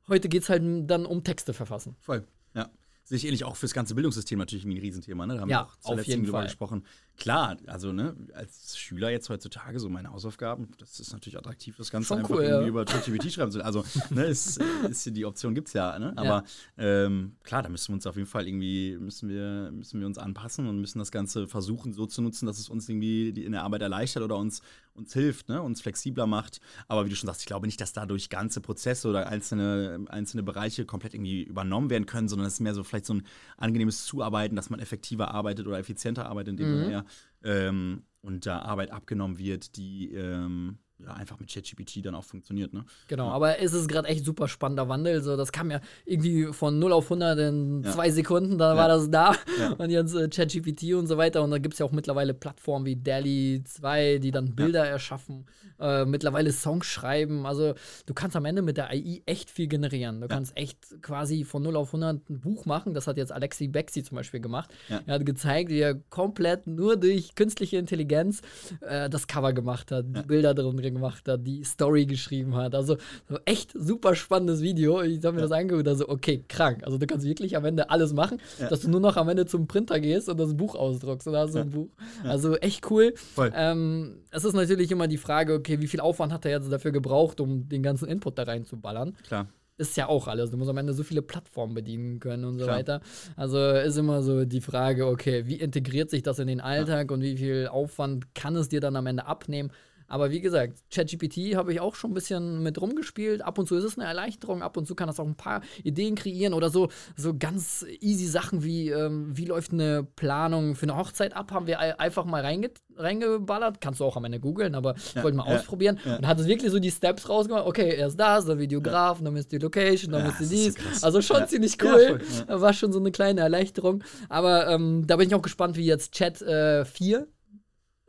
Heute geht es halt dann um Texte verfassen. Voll. Ja. Sehe ich ähnlich auch fürs ganze Bildungssystem natürlich ein Riesenthema. Ne? Da haben ja, wir auch zuletzt drüber gesprochen klar, also ne, als Schüler jetzt heutzutage so meine Hausaufgaben, das ist natürlich attraktiv, das Ganze Schon einfach cool, irgendwie ja. über ChatGPT schreiben zu lassen. Also, ne, ist, ist die Option gibt es ja, ne? Aber ja. ähm, klar, da müssen wir uns auf jeden Fall irgendwie, müssen wir, müssen wir uns anpassen und müssen das Ganze versuchen, so zu nutzen, dass es uns irgendwie in der Arbeit erleichtert oder uns, uns hilft, ne, uns flexibler macht. Aber wie du schon sagst, ich glaube nicht, dass dadurch ganze Prozesse oder einzelne, einzelne Bereiche komplett irgendwie übernommen werden können, sondern es ist mehr so vielleicht so ein angenehmes Zuarbeiten, dass man effektiver arbeitet oder effizienter arbeitet, indem mhm. man ähm, und da Arbeit abgenommen wird, die ähm, ja, einfach mit ChatGPT dann auch funktioniert. Ne? Genau, ja. aber es ist gerade echt super spannender Wandel. So, das kam ja irgendwie von 0 auf 100 in ja. zwei Sekunden, da ja. war das da. Und jetzt äh, ChatGPT und so weiter. Und da gibt es ja auch mittlerweile Plattformen wie DALI 2, die dann Bilder erschaffen. äh, mittlerweile Songs schreiben. Also du kannst am Ende mit der AI echt viel generieren. Du kannst echt quasi von 0 auf 100 ein Buch machen. Das hat jetzt Alexi Bexi zum Beispiel gemacht. Er hat gezeigt, wie er komplett nur durch künstliche Intelligenz äh, das Cover gemacht hat, die Bilder drin gemacht hat, die Story geschrieben hat. Also so echt super spannendes Video. Ich habe mir das angeguckt, also okay, krank. Also du kannst wirklich am Ende alles machen, dass du nur noch am Ende zum Printer gehst und das Buch ausdruckst da hast du ein Buch. Also echt cool. Ähm, es ist natürlich immer die Frage, okay, wie viel Aufwand hat er jetzt dafür gebraucht, um den ganzen Input da reinzuballern? Klar ist ja auch alles. Du musst am Ende so viele Plattformen bedienen können und so Klar. weiter. Also ist immer so die Frage, okay, wie integriert sich das in den Alltag ja. und wie viel Aufwand kann es dir dann am Ende abnehmen? Aber wie gesagt, ChatGPT habe ich auch schon ein bisschen mit rumgespielt. Ab und zu ist es eine Erleichterung, ab und zu kann das auch ein paar Ideen kreieren oder so, so ganz easy Sachen wie, ähm, wie läuft eine Planung für eine Hochzeit ab, haben wir einfach mal reinge reingeballert. Kannst du auch am Ende googeln, aber ja, ich wollte mal ja, ausprobieren. Ja. Und hat es wirklich so die Steps rausgemacht. Okay, erst das, dann Videograf, dann ist die Location, dann ist die dies. So also schon ziemlich cool. Voll, War schon so eine kleine Erleichterung. Aber ähm, da bin ich auch gespannt, wie jetzt Chat äh, 4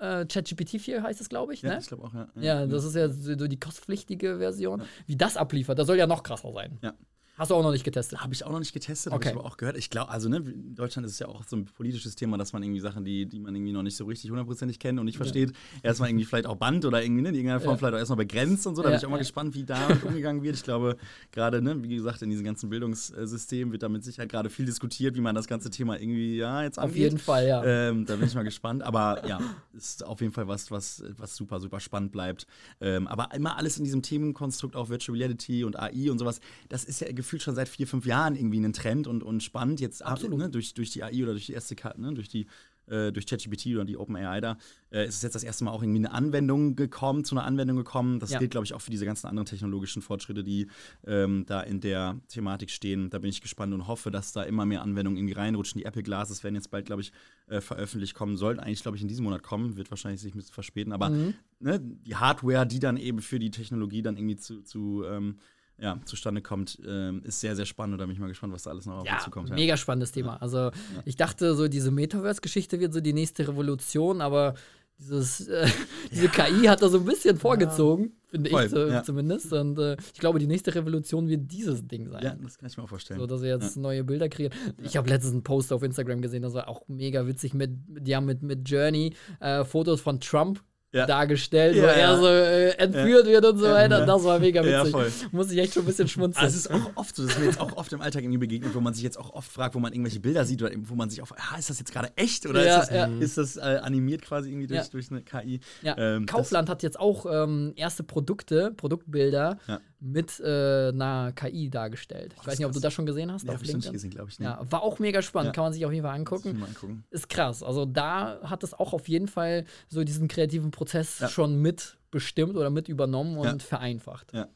äh, ChatGPT 4 heißt es, glaube ich. Ja, ne? ich glaube auch, ja. ja. ja. das ist ja so die kostpflichtige Version. Wie das abliefert, das soll ja noch krasser sein. Ja. Hast du auch noch nicht getestet? Habe ich auch noch nicht getestet, okay. habe ich aber auch gehört. Ich glaube, also ne, in Deutschland ist es ja auch so ein politisches Thema, dass man irgendwie Sachen, die, die man irgendwie noch nicht so richtig hundertprozentig kennt und nicht versteht, ja. erstmal irgendwie vielleicht auch Band oder irgendwie ne, in irgendeiner Form ja. vielleicht auch erstmal begrenzt und so. Da bin ich auch mal gespannt, wie da umgegangen wird. Ich glaube, gerade, ne, wie gesagt, in diesem ganzen Bildungssystem wird da mit Sicherheit gerade viel diskutiert, wie man das ganze Thema irgendwie ja jetzt angeht. Auf jeden Fall, ja. Ähm, da bin ich mal gespannt. Aber ja, ist auf jeden Fall was, was, was super, super spannend bleibt. Ähm, aber immer alles in diesem Themenkonstrukt, auch Virtual Reality und AI und sowas, das ist ja gefühlt schon seit vier, fünf Jahren irgendwie einen Trend und, und spannend. Jetzt Absolut. Ne, durch, durch die AI oder durch die erste Karte, ne, durch die äh, durch ChatGPT oder die OpenAI da, äh, ist es jetzt das erste Mal auch irgendwie eine Anwendung gekommen, zu einer Anwendung gekommen. Das ja. gilt, glaube ich, auch für diese ganzen anderen technologischen Fortschritte, die ähm, da in der Thematik stehen. Da bin ich gespannt und hoffe, dass da immer mehr Anwendungen irgendwie reinrutschen. Die Apple Glasses werden jetzt bald, glaube ich, äh, veröffentlicht kommen, sollten eigentlich, glaube ich, in diesem Monat kommen, wird wahrscheinlich sich ein bisschen verspäten. Aber mhm. ne, die Hardware, die dann eben für die Technologie dann irgendwie zu, zu ähm, ja, zustande kommt, ähm, ist sehr, sehr spannend. Da bin ich mal gespannt, was da alles noch auf ja, uns zukommt. Ja. Mega spannendes Thema. Also ja. ich dachte, so diese Metaverse-Geschichte wird so die nächste Revolution, aber dieses, äh, diese KI hat da so ein bisschen vorgezogen, finde ich so, zumindest. Und äh, ich glaube, die nächste Revolution wird dieses Ding sein. Ja, das kann ich mir auch vorstellen. So, dass wir jetzt neue Bilder kreieren. Ich habe letztens einen Post auf Instagram gesehen, das war auch mega witzig. Mit, die haben mit, mit Journey äh, Fotos von Trump ja. dargestellt, ja, wo er so äh, entführt wird und so weiter. Das war mega witzig. Muss ich echt schon ein bisschen schmunzeln. Also es ist auch oft so, das ist mir jetzt auch oft im Alltag irgendwie begegnet, wo man sich jetzt auch oft fragt, wo man irgendwelche Bilder sieht oder wo man sich auch, ah, ist das jetzt gerade echt oder ist das, ist das äh, animiert quasi irgendwie durch, durch eine KI? Ähm, Kaufland hat jetzt auch ähm, erste Produkte, Produktbilder mit äh, einer KI dargestellt. Ich weiß nicht, ob du das schon gesehen hast. Ja, habe ich nicht gesehen, glaube ich. Nicht. Ja, war auch mega spannend, ja. kann man sich auf jeden Fall angucken. Mal angucken. Ist krass. Also da hat es auch auf jeden Fall so diesen kreativen Prozess ja. schon mit bestimmt oder mit übernommen und vereinfacht. Ja.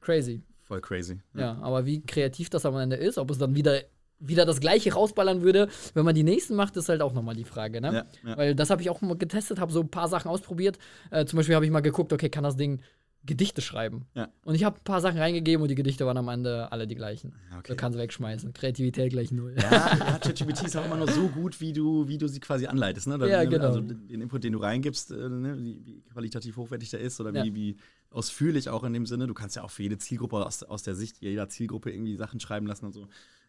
Crazy. Voll crazy. Ja. aber wie kreativ das am Ende ist, ob es dann wieder wieder das gleiche rausballern würde, wenn man die nächsten macht, ist halt auch nochmal die Frage, ne? Weil das habe ich auch mal getestet, habe so ein paar Sachen ausprobiert. Äh, zum Beispiel habe ich mal geguckt, okay, kann das Ding Gedichte schreiben. Ja. Und ich habe ein paar Sachen reingegeben und die Gedichte waren am Ende alle die gleichen. Okay. Du kannst wegschmeißen. Kreativität gleich null. Ja, ja ChatGPT ist auch immer nur so gut, wie du, wie du sie quasi anleitest. Ne? ja, genau. Also den Input, den du reingibst, äh, ne? wie, wie, qualitativ hochwertig der ist oder ja. wie, wie ausführlich auch in dem Sinne. Du kannst ja auch für jede Zielgruppe aus, aus der Sicht jeder Zielgruppe irgendwie Sachen schreiben lassen und so.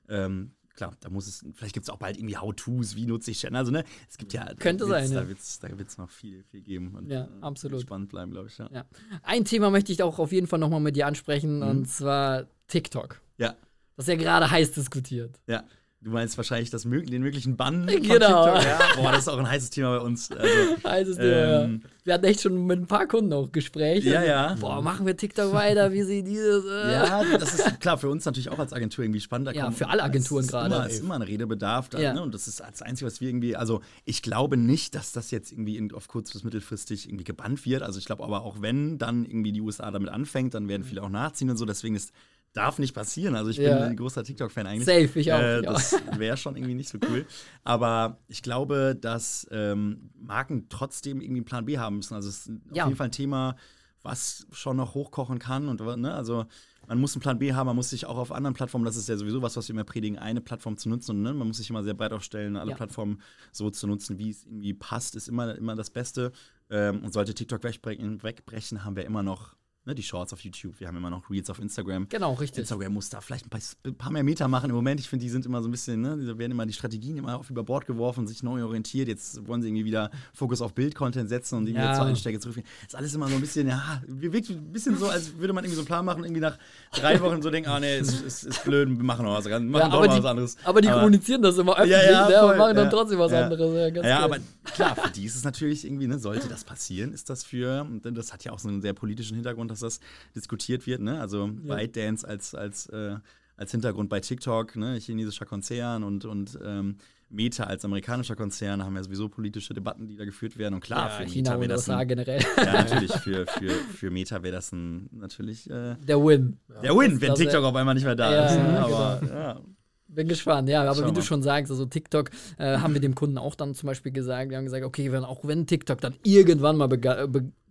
Ähm, klar, da muss es, vielleicht gibt es auch bald irgendwie How-Tos, wie nutze ich Channel. Also, ne, es gibt ja. Könnte sein. Da wird es da wird's noch viel, viel geben. Und, ja, äh, absolut. Spannend bleiben, glaube ich. Ja. ja. Ein Thema möchte ich auch auf jeden Fall nochmal mit dir ansprechen, mhm. und zwar TikTok. Ja. Das ist ja gerade heiß diskutiert. Ja. Du meinst wahrscheinlich das, den möglichen Bann genau. TikTok, ja? Boah, das ist auch ein heißes Thema bei uns. Also, heißes Thema, ähm, ja. Wir hatten echt schon mit ein paar Kunden auch Gespräche. Ja, ja. Boah, machen wir TikTok weiter, wie sie dieses. Äh. Ja, das ist klar, für uns natürlich auch als Agentur irgendwie spannend. Da ja, für alle Agenturen gerade. Es ist immer ein Redebedarf. Da, ja. ne? Und das ist das Einzige, was wir irgendwie. Also, ich glaube nicht, dass das jetzt irgendwie auf kurz- bis mittelfristig irgendwie gebannt wird. Also, ich glaube aber auch, wenn dann irgendwie die USA damit anfängt, dann werden viele auch nachziehen und so. Deswegen ist darf nicht passieren. Also ich bin ein großer TikTok-Fan eigentlich. Safe, ich auch. Äh, das wäre schon irgendwie nicht so cool. Aber ich glaube, dass ähm, Marken trotzdem irgendwie einen Plan B haben müssen. Also es ist ja. auf jeden Fall ein Thema, was schon noch hochkochen kann. Und ne, also man muss einen Plan B haben, man muss sich auch auf anderen Plattformen, das ist ja sowieso was, was wir immer predigen, eine Plattform zu nutzen und ne, man muss sich immer sehr breit aufstellen, alle ja. Plattformen so zu nutzen, wie es irgendwie passt, ist immer, immer das Beste. Ähm, und sollte TikTok wegbrechen, wegbrechen, haben wir immer noch ne, die Shorts auf YouTube, wir haben immer noch Reels auf Instagram. Genau, richtig. Instagram muss da vielleicht ein paar, ein paar mehr Meter machen im Moment. Ich finde, die sind immer so ein bisschen, ne, da werden immer die Strategien immer auf über Bord geworfen, sich neu orientiert. Jetzt wollen sie irgendwie wieder Fokus auf Bild-Content setzen und die ja. wieder zur Einstecke zurückführen. Ist alles immer so ein bisschen, ja, wirkt ein bisschen so, als würde man irgendwie so einen Plan machen, irgendwie nach drei Wochen so denken, ah nee, ist, ist, ist blöd, wir machen noch was, machen ja, doch noch was anderes. Aber die aber, kommunizieren das immer öffentlich ja, ja, voll, und machen dann trotzdem was anderes. Ja, aber klar, für die ist es natürlich irgendwie, ne, sollte das passieren, ist das für, und das hat ja auch so einen sehr politischen Hintergrund, dass das diskutiert wird, ne? Also ja. ByteDance als, als, äh, als Hintergrund bei TikTok, ne? chinesischer Konzern und, und ähm, Meta als amerikanischer Konzern haben ja sowieso politische Debatten, die da geführt werden. Und klar, ja, für China Meta wäre das ein, generell. Ja, natürlich, für, für, für Meta wäre das ein natürlich äh, der Win. Der Win, wenn TikTok auf einmal nicht mehr da ist. Ne? Aber genau. ja. Bin gespannt, ja, aber Schau wie mal. du schon sagst, also TikTok äh, haben wir dem Kunden auch dann zum Beispiel gesagt, wir haben gesagt, okay, wenn, auch wenn TikTok dann irgendwann mal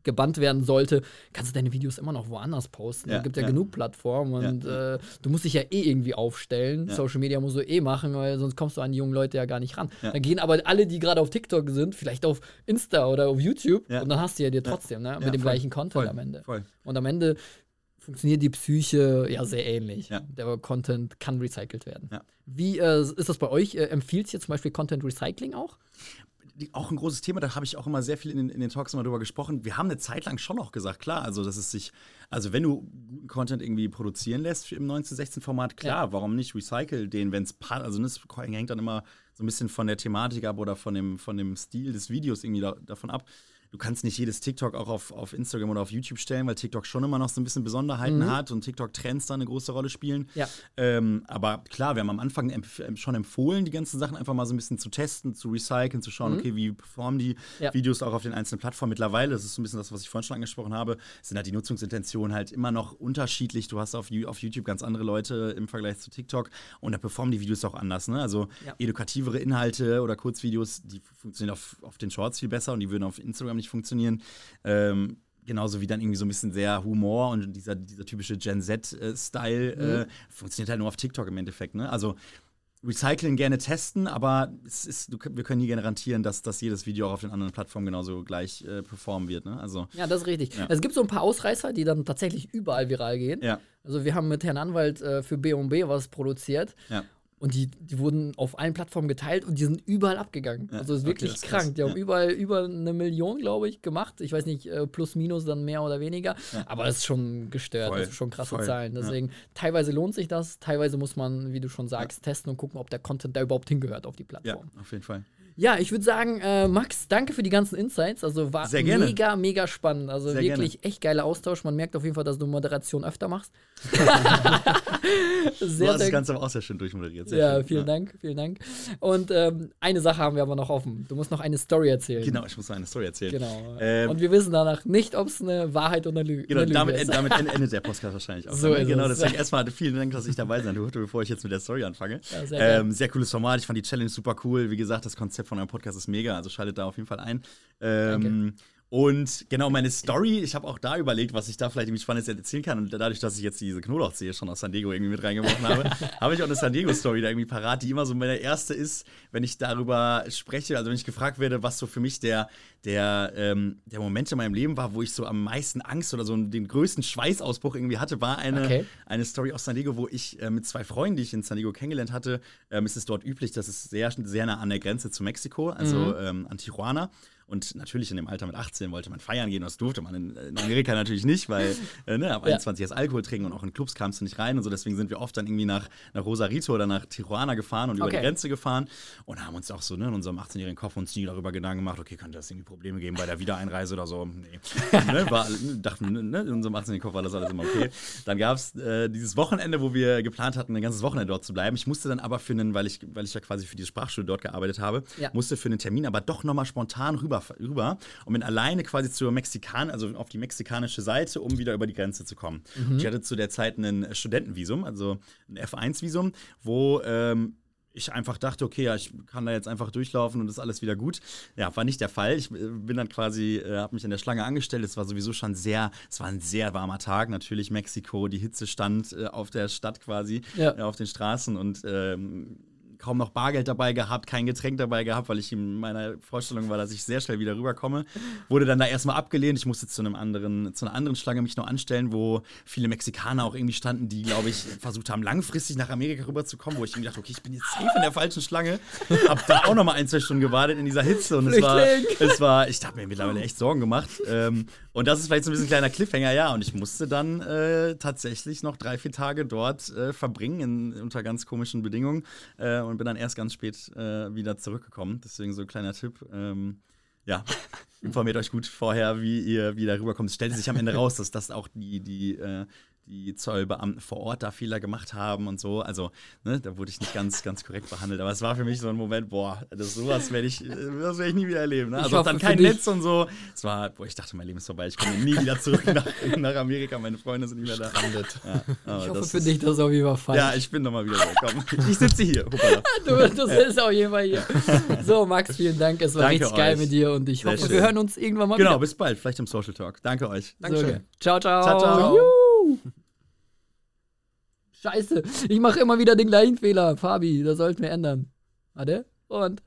gebannt werden sollte, kannst du deine Videos immer noch woanders posten. Ja, es gibt ja, ja, genug Plattformen und ja, äh, du musst dich ja eh irgendwie aufstellen. Social Media musst du eh machen, weil sonst kommst du an die jungen Leute ja gar nicht ran. Dann gehen aber alle, die gerade auf TikTok sind, vielleicht auf Insta oder auf YouTube und dann hast du ja dir trotzdem, ne, mit dem voll, gleichen Content voll, am Ende. Voll. Und am Ende funktioniert die Psyche ja sehr ähnlich. Der Content kann recycelt werden. Wie äh, ist das bei euch? Äh, empfiehlt ihr zum Beispiel Content Recycling auch? Auch ein großes Thema, da habe ich auch immer sehr viel in den, in den Talks immer drüber gesprochen. Wir haben eine Zeit lang schon auch gesagt, klar, also dass es sich, also wenn du guten Content irgendwie produzieren lässt im 1916-Format, klar, ja. warum nicht recycle den, wenn es passt, also das hängt dann immer so ein bisschen von der Thematik ab oder von dem, von dem Stil des Videos irgendwie da, davon ab du kannst nicht jedes TikTok auch auf, auf Instagram oder auf YouTube stellen, weil TikTok schon immer noch so ein bisschen Besonderheiten mhm. hat und TikTok-Trends da eine große Rolle spielen. Ja. Ähm, aber klar, wir haben am Anfang empf schon empfohlen, die ganzen Sachen einfach mal so ein bisschen zu testen, zu recyceln, zu schauen, mhm. okay, wie performen die ja. Videos auch auf den einzelnen Plattformen. Mittlerweile, das ist so ein bisschen das, was ich vorhin schon angesprochen habe, sind halt die Nutzungsintentionen halt immer noch unterschiedlich. Du hast auf, auf YouTube ganz andere Leute im Vergleich zu TikTok und da performen die Videos auch anders. Ne? Also ja. edukativere Inhalte oder Kurzvideos, die funktionieren auf, auf den Shorts viel besser und die würden auf Instagram nicht funktionieren. Ähm, genauso wie dann irgendwie so ein bisschen sehr Humor und dieser, dieser typische Gen Z-Style mhm. äh, funktioniert halt nur auf TikTok im Endeffekt. Ne? Also Recycling gerne testen, aber es ist, wir können nie garantieren, dass, dass jedes Video auch auf den anderen Plattformen genauso gleich äh, performen wird. Ne? Also, ja, das ist richtig. Ja. Es gibt so ein paar Ausreißer, die dann tatsächlich überall viral gehen. Ja. Also wir haben mit Herrn Anwalt äh, für B&B was produziert. Ja. Und die, die wurden auf allen Plattformen geteilt und die sind überall abgegangen. Ja, also ist wirklich okay, krank. Die haben überall über eine Million, glaube ich, gemacht. Ich weiß nicht, äh, plus minus dann mehr oder weniger. Ja. Aber es ist schon gestört. Voll, das ist schon krasse voll, Zahlen. Deswegen, ja. teilweise lohnt sich das, teilweise muss man, wie du schon sagst, testen und gucken, ob der Content da überhaupt hingehört auf die Plattform. Ja, auf jeden Fall. Ja, ich würde sagen, äh, Max, danke für die ganzen Insights. Also war mega, mega spannend. Also Sehr wirklich gerne. echt geiler Austausch. Man merkt auf jeden Fall, dass du Moderation öfter machst. sehr, du hast das Ganze aber auch sehr schön durchmoderiert. Sehr ja, schön. vielen ja. Dank, vielen Dank. Und ähm, eine Sache haben wir aber noch offen. Du musst noch eine Story erzählen. Genau, ich muss noch eine Story erzählen. Genau. Ähm, Und wir wissen danach nicht, ob es eine Wahrheit oder eine, Lü genau, eine Lüge damit, ist. damit endet der Podcast wahrscheinlich auch. So ist genau, es. deswegen erstmal vielen Dank, dass ich dabei sein durfte, bevor ich jetzt mit der Story anfange. Ja, sehr, ähm, sehr cooles Format. Ich fand die Challenge super cool. Wie gesagt, das Konzept von eurem Podcast ist mega also schaltet da auf jeden Fall ein. Ähm, und genau meine Story, ich habe auch da überlegt, was ich da vielleicht irgendwie Spannendes erzählen kann. Und dadurch, dass ich jetzt diese Knoblauchzehe schon aus San Diego irgendwie mit reingeworfen habe, habe ich auch eine San Diego-Story da irgendwie parat, die immer so meine erste ist, wenn ich darüber spreche. Also wenn ich gefragt werde, was so für mich der, der, ähm, der Moment in meinem Leben war, wo ich so am meisten Angst oder so den größten Schweißausbruch irgendwie hatte, war eine, okay. eine Story aus San Diego, wo ich äh, mit zwei Freunden, die ich in San Diego kennengelernt hatte, ähm, ist es dort üblich, das ist sehr, sehr nah an der Grenze zu Mexiko, also mhm. ähm, an Tijuana. Und natürlich in dem Alter mit 18 wollte man feiern gehen, das durfte man in, in Amerika natürlich nicht, weil äh, ne, ab 21 erst Alkohol trinken und auch in Clubs kamst du nicht rein und so. Deswegen sind wir oft dann irgendwie nach, nach Rosarito oder nach Tijuana gefahren und okay. über die Grenze gefahren und haben uns auch so ne, in unserem 18-jährigen Kopf uns nie darüber Gedanken gemacht, okay, könnte das irgendwie Probleme geben bei der Wiedereinreise oder so. Nee. ne, war, dachten, ne, in unserem 18-jährigen Kopf war das alles immer okay. Dann gab es äh, dieses Wochenende, wo wir geplant hatten, ein ganzes Wochenende dort zu bleiben. Ich musste dann aber für einen, weil ich, weil ich ja quasi für die Sprachschule dort gearbeitet habe, ja. musste für einen Termin aber doch nochmal spontan rüber, rüber und bin alleine quasi zur Mexikan, also auf die mexikanische Seite, um wieder über die Grenze zu kommen. Mhm. Ich hatte zu der Zeit ein Studentenvisum, also ein F1-Visum, wo ähm, ich einfach dachte, okay, ja, ich kann da jetzt einfach durchlaufen und ist alles wieder gut. Ja, war nicht der Fall. Ich äh, bin dann quasi, äh, habe mich in der Schlange angestellt. Es war sowieso schon sehr, es war ein sehr warmer Tag. Natürlich Mexiko, die Hitze stand äh, auf der Stadt quasi, ja. äh, auf den Straßen und ähm, kaum noch Bargeld dabei gehabt, kein Getränk dabei gehabt, weil ich in meiner Vorstellung war, dass ich sehr schnell wieder rüberkomme. Wurde dann da erstmal abgelehnt. Ich musste zu einem anderen, zu einer anderen Schlange mich noch anstellen, wo viele Mexikaner auch irgendwie standen, die, glaube ich, versucht haben, langfristig nach Amerika rüberzukommen, wo ich irgendwie dachte, okay, ich bin jetzt safe in der falschen Schlange. Hab da auch noch mal ein, zwei Stunden gewartet in dieser Hitze und es war, es war, ich habe mir mittlerweile echt Sorgen gemacht. Ähm, und das ist vielleicht so ein bisschen ein kleiner Cliffhanger, ja. Und ich musste dann äh, tatsächlich noch drei, vier Tage dort äh, verbringen, in, unter ganz komischen Bedingungen. Äh, und bin dann erst ganz spät äh, wieder zurückgekommen. Deswegen so ein kleiner Tipp. Ähm, ja, informiert euch gut vorher, wie ihr wieder rüberkommt. Es stellte sich am Ende raus, dass das auch die, die äh, die Zollbeamten vor Ort da Fehler gemacht haben und so. Also, ne, da wurde ich nicht ganz, ganz korrekt behandelt. Aber es war für mich so ein Moment, boah, das sowas werde ich, das werde ich nie wieder erleben. Ne? Also hoffe, dann kein Netz und so. Es war, boah, ich dachte, mein Leben ist vorbei. Ich komme nie wieder zurück nach, nach, Amerika. Meine Freunde sind nicht mehr da. Ja, ich hoffe für dich, dass auf jeden Fall falsch. Ja, ich bin nochmal wieder willkommen. Ich sitze hier. du, du sitzt auf jeden Fall hier. So, Max, vielen Dank. Es war Danke richtig euch. geil mit dir und ich Sehr hoffe, schön. wir hören uns irgendwann mal genau, wieder. Genau, bis bald. Vielleicht im Social Talk. Danke euch. Dankeschön. So, okay. Ciao, ciao. Ciao, ciao. Juhu. Scheiße, ich mache immer wieder den gleichen Fehler. Fabi, das sollten wir ändern. Warte. Und.